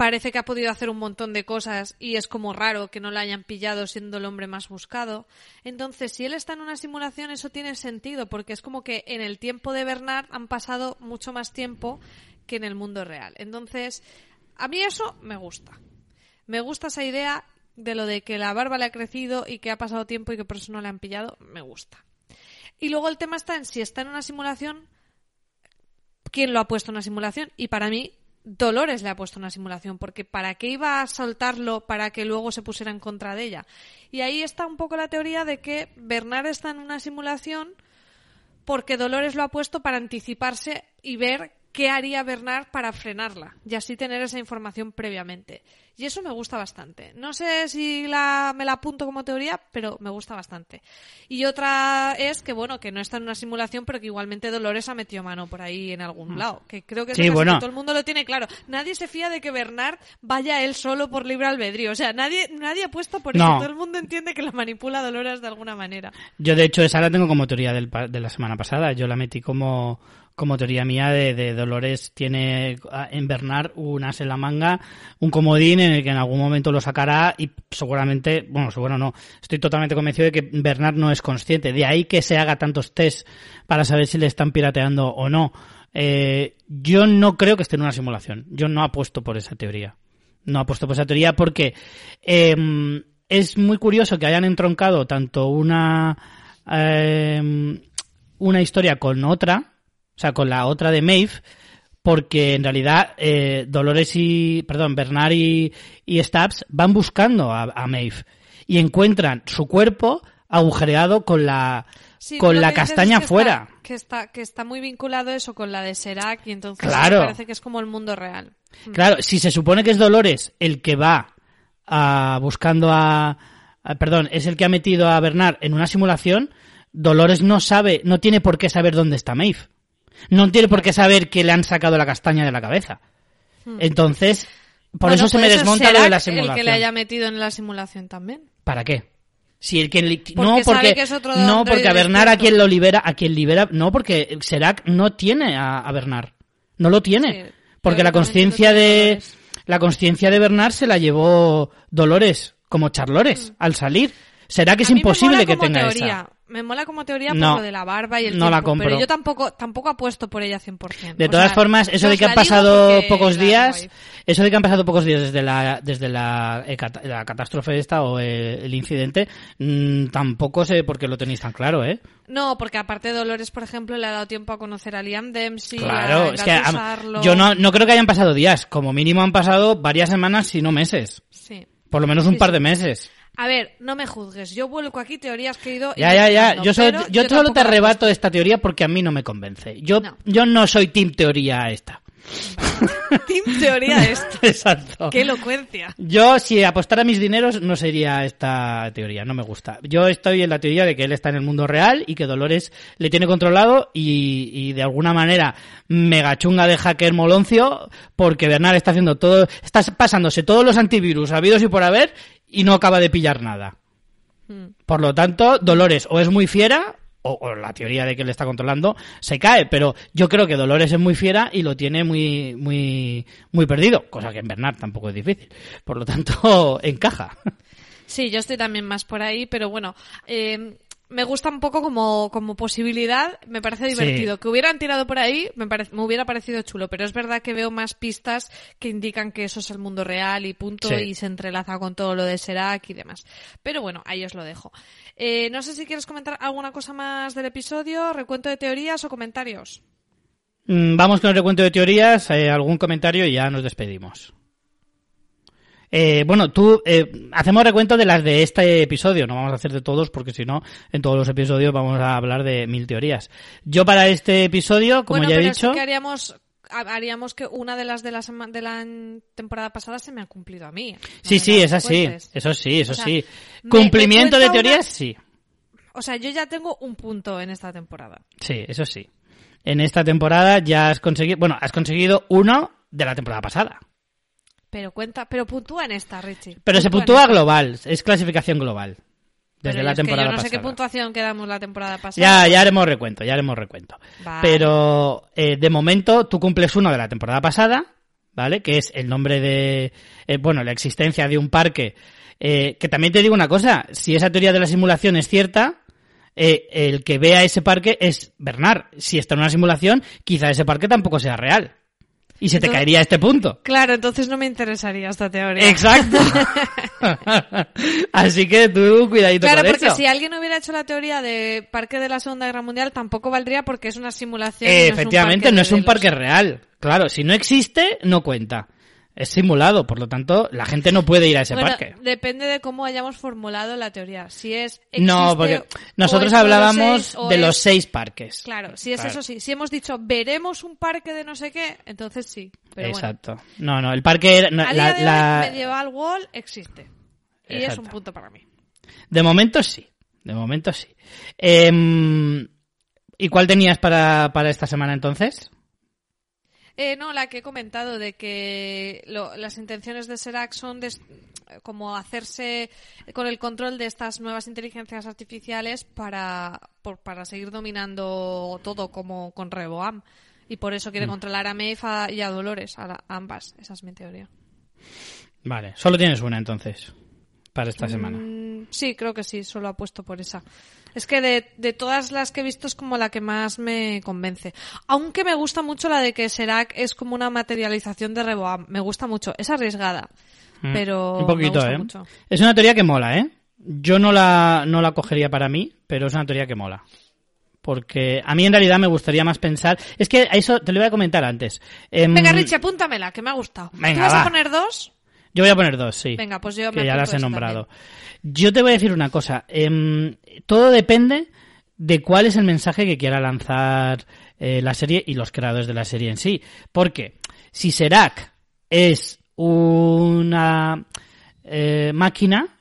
parece que ha podido hacer un montón de cosas y es como raro que no la hayan pillado siendo el hombre más buscado. Entonces, si él está en una simulación, eso tiene sentido, porque es como que en el tiempo de Bernard han pasado mucho más tiempo que en el mundo real. Entonces, a mí eso me gusta. Me gusta esa idea de lo de que la barba le ha crecido y que ha pasado tiempo y que por eso no le han pillado, me gusta. Y luego el tema está en si está en una simulación, quién lo ha puesto en una simulación. Y para mí, Dolores le ha puesto una simulación, porque ¿para qué iba a soltarlo para que luego se pusiera en contra de ella? Y ahí está un poco la teoría de que Bernard está en una simulación porque Dolores lo ha puesto para anticiparse y ver qué haría Bernard para frenarla y así tener esa información previamente. Y eso me gusta bastante. No sé si la, me la apunto como teoría, pero me gusta bastante. Y otra es que, bueno, que no está en una simulación, pero que igualmente Dolores ha metido mano por ahí en algún lado. Que creo que, es Mm. Que todo el mundo lo tiene claro. Nadie se fía de que Bernard vaya él solo por libre albedrío. O sea, nadie, nadie apuesta por eso. Todo el mundo entiende que la manipula Dolores de alguna manera. Yo, de hecho, esa la tengo como teoría del de la semana pasada. Yo la metí como, como teoría mía de, de Dolores tiene en Bernard un as en la manga, un comodín en el que en algún momento lo sacará y seguramente, bueno, seguro no, estoy totalmente convencido de que Bernard no es consciente. De ahí que se haga tantos test para saber si le están pirateando o no. Eh, yo no creo que esté en una simulación. Yo no apuesto por esa teoría. No apuesto por esa teoría porque em, es muy curioso que hayan entroncado tanto una em, una historia con otra, o sea, con la otra de Maeve, porque en realidad eh, Dolores y, perdón, Bernard y, y Stubbs van buscando a, a Maeve y encuentran su cuerpo agujereado con la Sí, con la castaña es que fuera. Está, que, está, que está muy vinculado eso con la de Serac y entonces Claro. me parece que es como el mundo real. Claro, si se supone que es Dolores el que va a, buscando a, a- Perdón, es el que ha metido a Bernard en una simulación, Dolores no sabe, no tiene por qué saber dónde está Maeve. No tiene por qué saber que le han sacado la castaña de la cabeza. Entonces, por Bueno, eso se me desmonta lo de la El que simulación. le haya metido en la simulación también. ¿Para qué? Si el que Porque no porque que es otro no porque a Bernard a quien lo libera a quien libera no porque Serac no tiene a, a Bernard no lo tiene Sí, porque la conciencia de Dolores. la conciencia de Bernard se la llevó Dolores como Charlores al salir será que es imposible que tenga teoría. esa Me mola como teoría No, por lo de la barba y el no la compro. pero yo tampoco tampoco apuesto por ella 100%. De todas sea, formas, eso de que han pasado porque pocos días, eso de que han pasado pocos días desde la desde la, eh, cat- la catástrofe esta o el, el incidente, mm, tampoco sé por qué lo tenéis tan claro, ¿eh? No, porque aparte Dolores, por ejemplo, le ha dado tiempo a conocer a Liam Dempsey, Claro, a es que yo no, no creo que hayan pasado días, como mínimo han pasado varias semanas, si no meses, Sí. por lo menos un Sí, par de meses. A ver, no me juzgues. Yo vuelco aquí teorías que he ido. Ya, ya, ya. Yo, solo, yo solo te la arrebato esta teoría porque a mí no me convence. Yo No. yo no soy team teoría esta. Team teoría esto. Exacto. Qué elocuencia. Yo, si apostara mis dineros, no sería esta teoría, no me gusta. Yo estoy en la teoría de que él está en el mundo real y que Dolores le tiene controlado y, y de alguna manera mega chunga de hacker moloncio porque Bernard está haciendo todo, está pasándose todos los antivirus habidos y por haber y no acaba de pillar nada. Mm. Por lo tanto, Dolores o es muy fiera, o, o la teoría de que le está controlando se cae, pero yo creo que Dolores es muy fiera y lo tiene muy, muy, muy perdido, cosa que en Bernard tampoco es difícil. Por lo tanto, encaja. Sí, yo estoy también más por ahí, pero bueno, eh, me gusta un poco como, como posibilidad, me parece divertido. Que hubieran tirado por ahí, me, parece, me hubiera parecido chulo, pero es verdad que veo más pistas que indican que eso es el mundo real y punto, Sí. y se entrelaza con todo lo de Serac y demás. Pero bueno, ahí os lo dejo. Eh, no sé si quieres comentar alguna cosa más del episodio, recuento de teorías o comentarios. Mm, Vamos con el recuento de teorías, eh, algún comentario y ya nos despedimos. Eh, bueno, tú, eh, hacemos recuento de las de este episodio, no vamos a hacer de todos porque si no, en todos los episodios vamos a hablar de mil teorías. Yo para este episodio, como bueno, ya he pero dicho... sí que haríamos, ha- haríamos que una de las de la, sema- de la temporada pasada se me ha cumplido a mí. No Sí, sí, es así. Eso sí, eso O sea, sí. Cumplimiento de teorías, una- sí. O sea, yo ya tengo un punto en esta temporada. Sí, eso sí. En esta temporada ya has conseguido, bueno, has conseguido uno de la temporada pasada. Pero cuenta, pero puntúa en esta, Richie. Pero se puntúa global, es clasificación global. Desde Pero la temporada yo no sé qué pasada. puntuación quedamos la temporada pasada. Ya, ya haremos recuento, ya haremos recuento. Vale. Pero eh, de momento tú cumples uno de la temporada pasada, ¿vale? Que es el nombre de, eh, bueno, la existencia de un parque. eh, que también te digo una cosa, si esa teoría de la simulación es cierta, eh, el que vea ese parque es Bernard. Si está en una simulación, quizá ese parque tampoco sea real. Y se te caería este punto. Claro, entonces no me interesaría esta teoría. Exacto. Así que tú cuidadito Claro, con porque eso. si alguien hubiera hecho la teoría de parque de la Segunda Guerra Mundial, tampoco valdría porque es una simulación. Eh, no efectivamente, no es un parque real. Claro, si no existe, no cuenta. Es simulado, por lo tanto, la gente no puede ir a ese Bueno, parque. depende de cómo hayamos formulado la teoría. Si es No, porque nosotros hablábamos seis, de es- los seis parques. Claro, si es Claro. eso sí. Si hemos dicho veremos un parque de no sé qué, entonces sí. Pero bueno. Exacto. No, no, el parque era... no, A la- día Medieval Wall existe. Y es un punto para mí. De momento sí. De momento sí. Em, ¿Y cuál tenías para, para esta semana entonces? Eh, no, la que he comentado de que lo- las intenciones de Serac son de, como hacerse con el control de estas nuevas inteligencias artificiales para, por- para seguir dominando todo como con Reboam. Y por eso quiere controlar a Maeve a- y a Dolores, a, la- a ambas. Esa es mi teoría. Vale, solo tienes una entonces para esta semana. Mm, sí, creo que sí, solo apuesto por esa. Es que de, de todas las que he visto es como la que más me convence. Aunque me gusta mucho la de que Serac es como una materialización de Reboam. Me gusta mucho. Es arriesgada, Mm, pero un poquito, me gusta ¿eh? mucho. Es una teoría que mola, ¿eh? Yo no la, no la cogería para mí, pero es una teoría que mola. Porque a mí en realidad me gustaría más pensar. Es que a eso te lo iba a comentar antes. Em, Venga, Richie, apúntamela, que me ha gustado. Venga, ¿Tú vas va. a poner dos? Yo voy a poner dos, sí. Venga, pues yo me que ya las he nombrado. Yo te voy a decir una cosa. em, todo depende de cuál es el mensaje que quiera lanzar eh, la serie y los creadores de la serie en sí. Porque si Serac es una eh, máquina,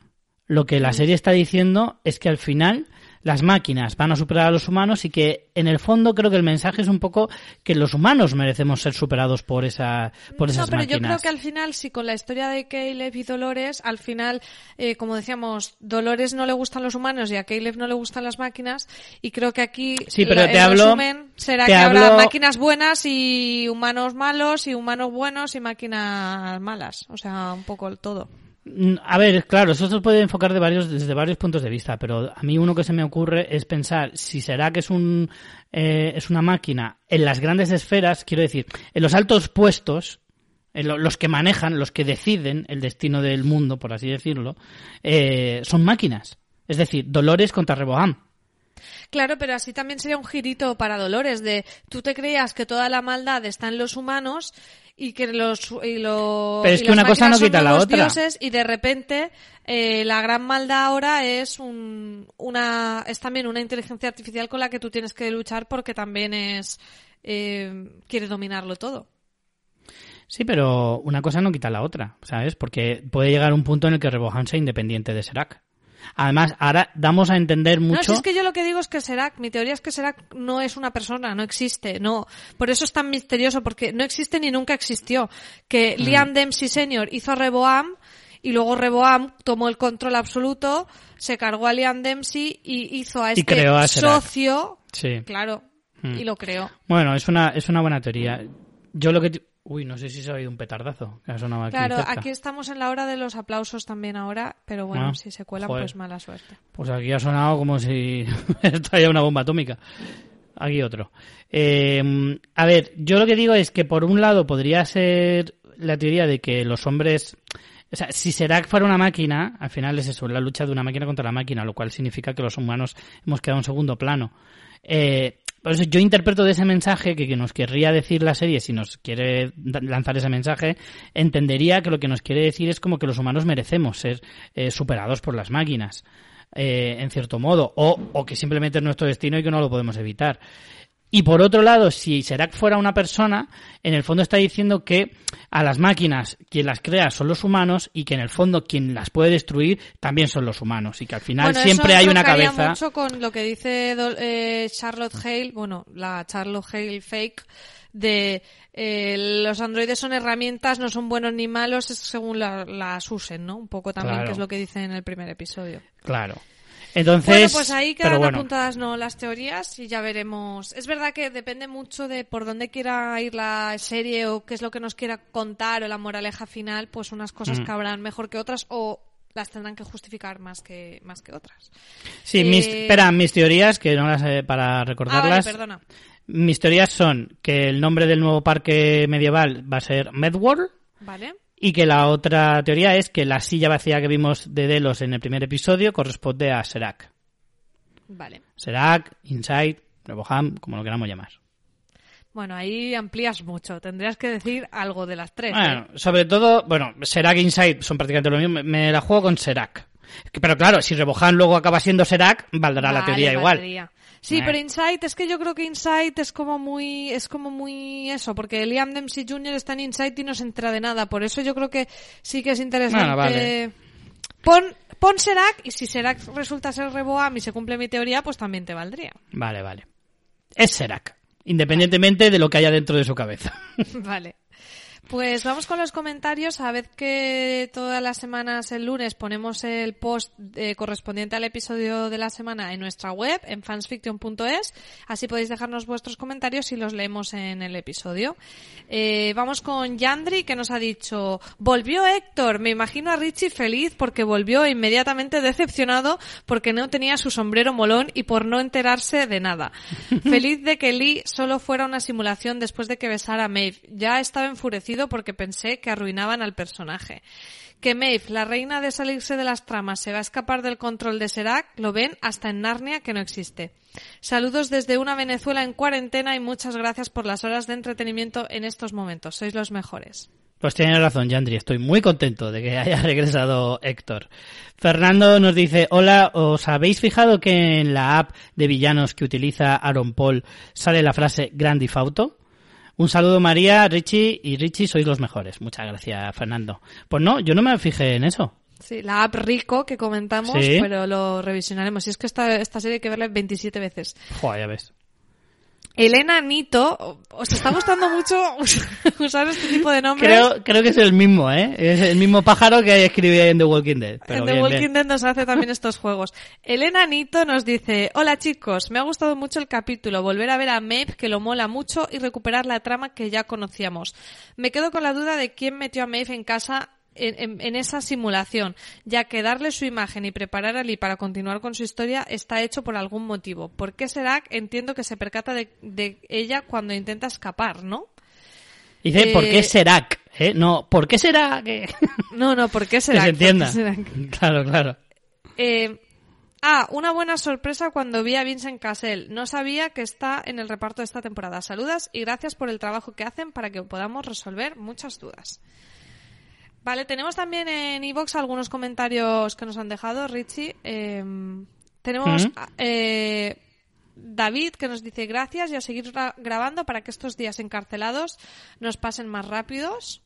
lo que la serie está diciendo es que al final las máquinas van a superar a los humanos y que en el fondo creo que el mensaje es un poco que los humanos merecemos ser superados por esa por No, esas pero yo creo que al final, si con la historia de Caleb y Dolores, al final, eh, como decíamos, Dolores no le gustan los humanos y a Caleb no le gustan las máquinas, y creo que aquí Sí, pero la- te el hablo- resumen será te que habrá máquinas buenas y humanos malos, y humanos buenos y máquinas malas. O sea, un poco el todo. Mm, A ver, claro, eso se puede enfocar de varios, desde varios puntos de vista, pero a mí uno que se me ocurre es pensar si será que es un eh, es una máquina en las grandes esferas, quiero decir, en los altos puestos, en lo- los que manejan, los que deciden el destino del mundo, por así decirlo, eh, son máquinas. Es decir, Dolores contra Reboam. Claro, pero así también sería un girito para Dolores de tú te creías que toda la maldad está en los humanos y que los y lo- Pero es que una cosa no quita la otra. dioses y de repente eh, la gran maldad ahora es un, una es también una inteligencia artificial con la que tú tienes que luchar porque también es eh, quiere dominarlo todo. Sí, pero una cosa no quita la otra, ¿sabes? Porque puede llegar un punto en el que Reboam sea independiente de Serac. Además, ahora damos a entender No, mucho... si es que yo lo que digo es que Serac, mi teoría es que Serac no es una persona, no existe, no. Por eso es tan misterioso, porque no existe ni nunca existió. Que Mm. Liam Dempsey Sr. hizo a Reboam y luego Reboam tomó el control absoluto, se cargó a Liam Dempsey y hizo a este a socio, Sí. claro, Mm. y lo creó. Bueno, es una, es una buena teoría. Yo lo que... Uy, no sé si se ha oído un petardazo que ha sonado aquí Claro, cerca. aquí estamos en la hora de los aplausos también ahora, pero bueno, Ah, si se cuelan, joder. pues mala suerte. Pues aquí ha sonado como si traía una bomba atómica. Aquí otro. Eh, a ver, yo lo que digo es que por un lado podría ser la teoría de que los hombres... O sea, si Serac fuera una máquina, al final es eso, la lucha de una máquina contra la máquina, lo cual significa que los humanos hemos quedado en segundo plano. Eh, yo interpreto de ese mensaje que, nos querría decir la serie, si nos quiere lanzar ese mensaje, entendería que lo que nos quiere decir es como que los humanos merecemos ser eh, superados por las máquinas, eh, en cierto modo, o, o que simplemente es nuestro destino y que no lo podemos evitar. Y por otro lado, si Serac fuera una persona, en el fondo está diciendo que a las máquinas quien las crea son los humanos y que en el fondo quien las puede destruir también son los humanos y que al final Bueno, siempre eso hay una cabeza. mucho con lo que dice eh, Charlotte Hale, bueno, la Charlotte Hale fake, de eh, los androides son herramientas, no son buenos ni malos, es según la- las usen, ¿no? Un poco también, Claro. que es lo que dice en el primer episodio. Claro. Entonces, bueno, pues ahí quedan bueno, apuntadas no las teorías y ya veremos. Es verdad que depende mucho de por dónde quiera ir la serie o qué es lo que nos quiera contar o la moraleja final, pues unas cosas Mm. cabrán mejor que otras o las tendrán que justificar más que más que otras. sí, mis, eh, espera, mis teorías, que no las he para Ah, vale, recordarlas. perdona. mis teorías son que el nombre del nuevo parque medieval va a ser Medworld Vale. Y que la otra teoría es que la silla vacía que vimos de Delos en el primer episodio corresponde a Serac. Vale. Serac, Inside, Reboham, como lo queramos llamar. Bueno, ahí amplías mucho. Tendrías que decir algo de las tres. Bueno, ¿eh? sobre todo, bueno, Serac e Inside son prácticamente lo mismo. Me- la juego con Serac. Pero claro, si Reboham luego acaba siendo Serac, valdrá la teoría igual. valdría. Sí, Eh. pero Insight, es que yo creo que Insight es como muy, es como muy eso, porque Liam Dempsey Jr. está en Insight y no se entera de nada. Por eso yo creo que sí que es interesante. Bueno, vale. Pon, pon Serac y si Serac resulta ser Reboam y se cumple mi teoría, pues también te valdría. Vale, vale. Es Serac. Independientemente de lo que haya dentro de su cabeza. vale. Pues vamos con los comentarios. A vez que todas las semanas, el lunes, ponemos el post eh, correspondiente al episodio de la semana en nuestra web, en fansfiction.es. Así podéis dejarnos vuestros comentarios y los leemos en el episodio. Eh, vamos con Yandri, que nos ha dicho, volvió Héctor. Me imagino a Richie feliz porque volvió inmediatamente decepcionado porque no tenía su sombrero molón y por no enterarse de nada. feliz de que Lee solo fuera una simulación después de que besara a Maeve. Ya estaba enfurecido porque pensé que arruinaban al personaje. Que Maeve, la reina de salirse de las tramas, se va a escapar del control de Serac, lo ven hasta en Narnia que no existe. Saludos desde una Venezuela en cuarentena y muchas gracias por las horas de entretenimiento en estos momentos. Sois los mejores. Pues tiene razón, Yandri. Estoy muy contento de que haya regresado Héctor. Fernando nos dice, hola, ¿os habéis fijado que en la app de villanos que utiliza Aaron Paul sale la frase Grandifauto? Un saludo María, Richie y Richie sois los mejores. Muchas gracias, Fernando. Pues no, yo no me fijé en eso. Sí, la app Rico que comentamos, Sí. pero lo revisionaremos. Y es que esta, esta serie hay que verla 27 veces. Joder, ya ves. Elena Nito, os está gustando mucho usar este tipo de nombres. Creo, creo que es el mismo, ¿eh? Es el mismo pájaro que escribía en The Walking Dead. Pero en The bien, Walking bien. Dead nos hace también estos juegos. Elena Nito nos dice, hola chicos, me ha gustado mucho el capítulo, volver a ver a Maeve que lo mola mucho y recuperar la trama que ya conocíamos. Me quedo con la duda de quién metió a Maeve en casa en, en- en esa simulación, ya que darle su imagen y preparar a Lee para continuar con su historia está hecho por algún motivo. ¿Por qué será? Entiendo que se percata de, de ella cuando intenta escapar, ¿no? Dice, ¿por qué Eh, Serac? ¿Eh? No, ¿por qué será que...? No, no, ¿por qué que será? se entienda. ¿Por qué será? Claro, claro. Eh, ah, una buena sorpresa cuando vi a Vincent Cassell. No sabía que está en el reparto de esta temporada. Saludas y gracias por el trabajo que hacen para que podamos resolver muchas dudas. Vale, tenemos también en iVoox algunos comentarios que nos han dejado, Richie. Eh, tenemos eh, David que nos dice gracias y a seguir gra- grabando para que estos días encarcelados nos pasen más rápidos.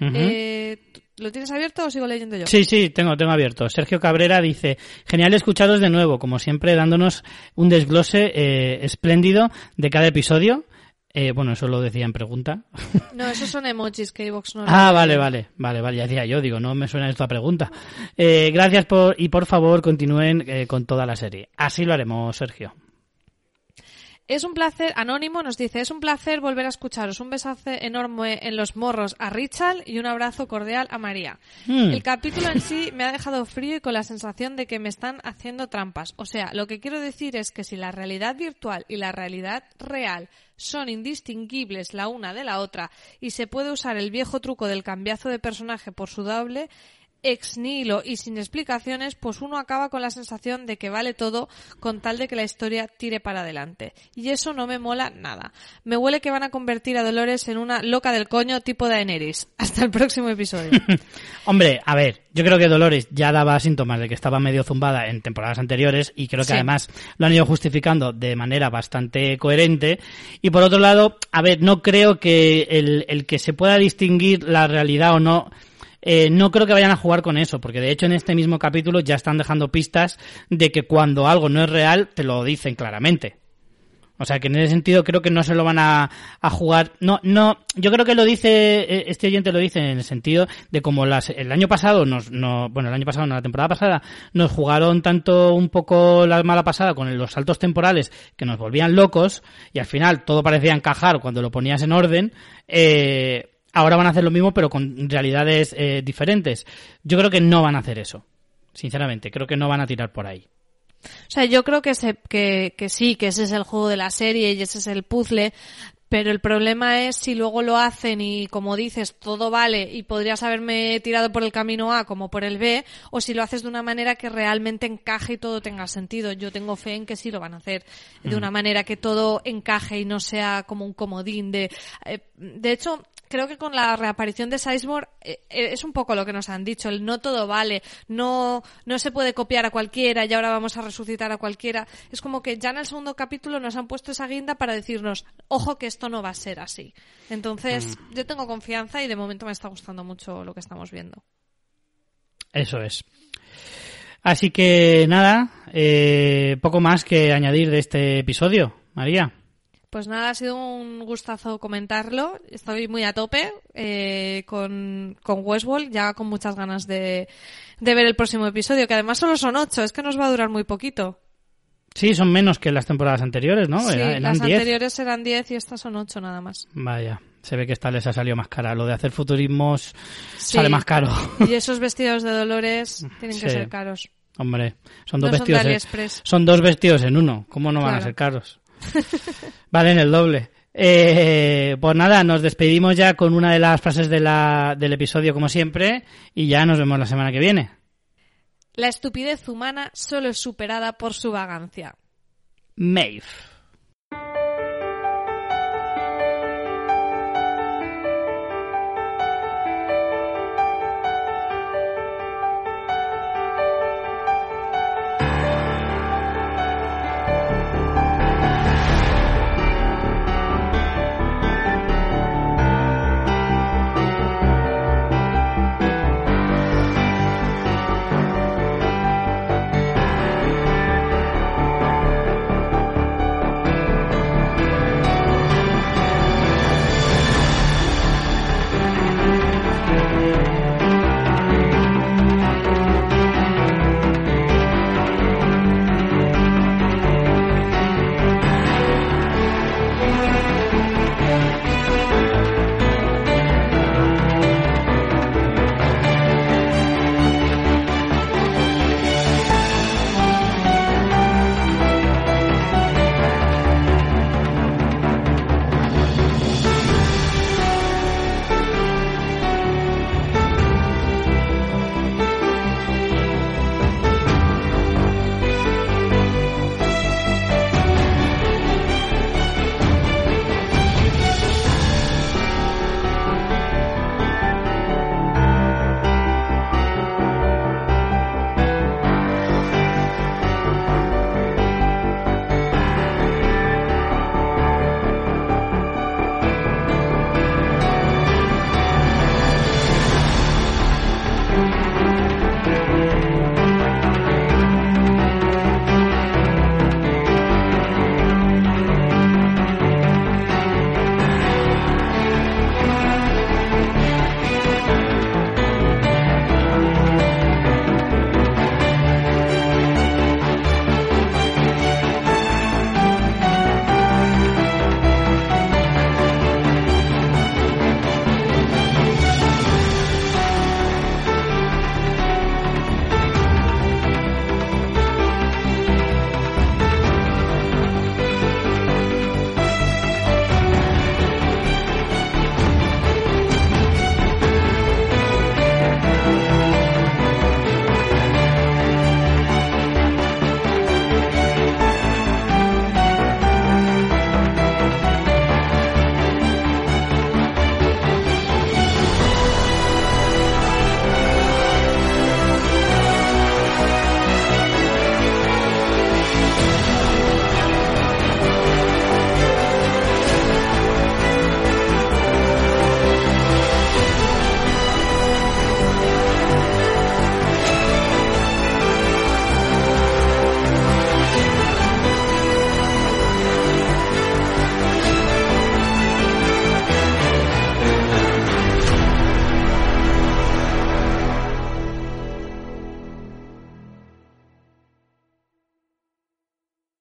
Eh, ¿Lo tienes abierto o sigo leyendo yo? Sí, sí, tengo, tengo abierto. Sergio Cabrera dice, genial escucharos de nuevo, como siempre, dándonos un desglose eh, espléndido de cada episodio. Eh, bueno, eso lo decía en pregunta. No, esos son emojis que iVoox no Ah, vale, vale, vale, vale, ya decía yo, digo, no me suena esta pregunta. Eh, gracias por, y por favor continúen eh, con toda la serie. Así lo haremos, Sergio. Es un placer, Anónimo nos dice, es un placer volver a escucharos. Un besazo enorme en los morros a Richard y un abrazo cordial a María. Mm. El capítulo en sí me ha dejado frío y con la sensación de que me están haciendo trampas. O sea, lo que quiero decir es que si la realidad virtual y la realidad real son indistinguibles la una de la otra y se puede usar el viejo truco del cambiazo de personaje por su doble, ex nihilo y sin explicaciones, pues uno acaba con la sensación de que vale todo con tal de que la historia tire para adelante. Y eso no me mola nada. Me huele que van a convertir a Dolores en una loca del coño tipo Daenerys. Hasta el próximo episodio. Hombre, a ver, yo creo que Dolores ya daba síntomas de que estaba medio zumbada en temporadas anteriores y creo que Sí. además lo han ido justificando de manera bastante coherente. Y por otro lado, a ver, no creo que el, el que se pueda distinguir la realidad o no, eh, no creo que vayan a jugar con eso, porque de hecho en este mismo capítulo ya están dejando pistas de que cuando algo no es real, te lo dicen claramente. O sea que en ese sentido creo que no se lo van a, a jugar. No, no, yo creo que lo dice, eh, este oyente lo dice en el sentido de como las, el año pasado nos, no, bueno, el año pasado, no, la temporada pasada, nos jugaron tanto un poco la mala pasada con los saltos temporales que nos volvían locos y al final todo parecía encajar cuando lo ponías en orden, eh, ahora van a hacer lo mismo pero con realidades eh, diferentes. Yo creo que no van a hacer eso. Sinceramente, creo que no van a tirar por ahí. O sea, yo creo que, se, que, que sí, que ese es el juego de la serie y ese es el puzzle, pero el problema es si luego lo hacen y, como dices, todo vale y podrías haberme tirado por el camino A como por el B, o si lo haces de una manera que realmente encaje y todo tenga sentido. Yo tengo fe en que sí lo van a hacer de una manera que todo encaje y no sea como un comodín de... eh, de hecho, creo que con la reaparición de Sizemore eh, eh, es un poco lo que nos han dicho, el no todo vale, no, no se puede copiar a cualquiera y ahora vamos a resucitar a cualquiera. Es como que ya en el segundo capítulo nos han puesto esa guinda para decirnos, ojo que esto no va a ser así. Entonces, yo tengo confianza y de momento me está gustando mucho lo que estamos viendo. Eso es. Así que nada, eh, poco más que añadir de este episodio, María. Pues nada, ha sido un gustazo comentarlo. Estoy muy a tope eh, con, con Westworld, ya con muchas ganas de, de ver el próximo episodio, que además solo son ocho, es que nos va a durar muy poquito. Sí, son menos que las temporadas anteriores, ¿no? Sí, eran las 10. anteriores eran 10 y estas son 8 nada más. Vaya, se ve que esta les ha salido más cara. Lo de hacer futurismos Sí. sale más caro. Y esos vestidos de Dolores tienen que ser caros. Hombre, son dos No son vestidos. en- son dos vestidos en uno. ¿Cómo no van a ser caros? Valen el doble. Eh, pues nada, nos despedimos ya con una de las frases de la, del episodio, como siempre, y ya nos vemos la semana que viene. La estupidez humana solo es superada por su vagancia. Maeve.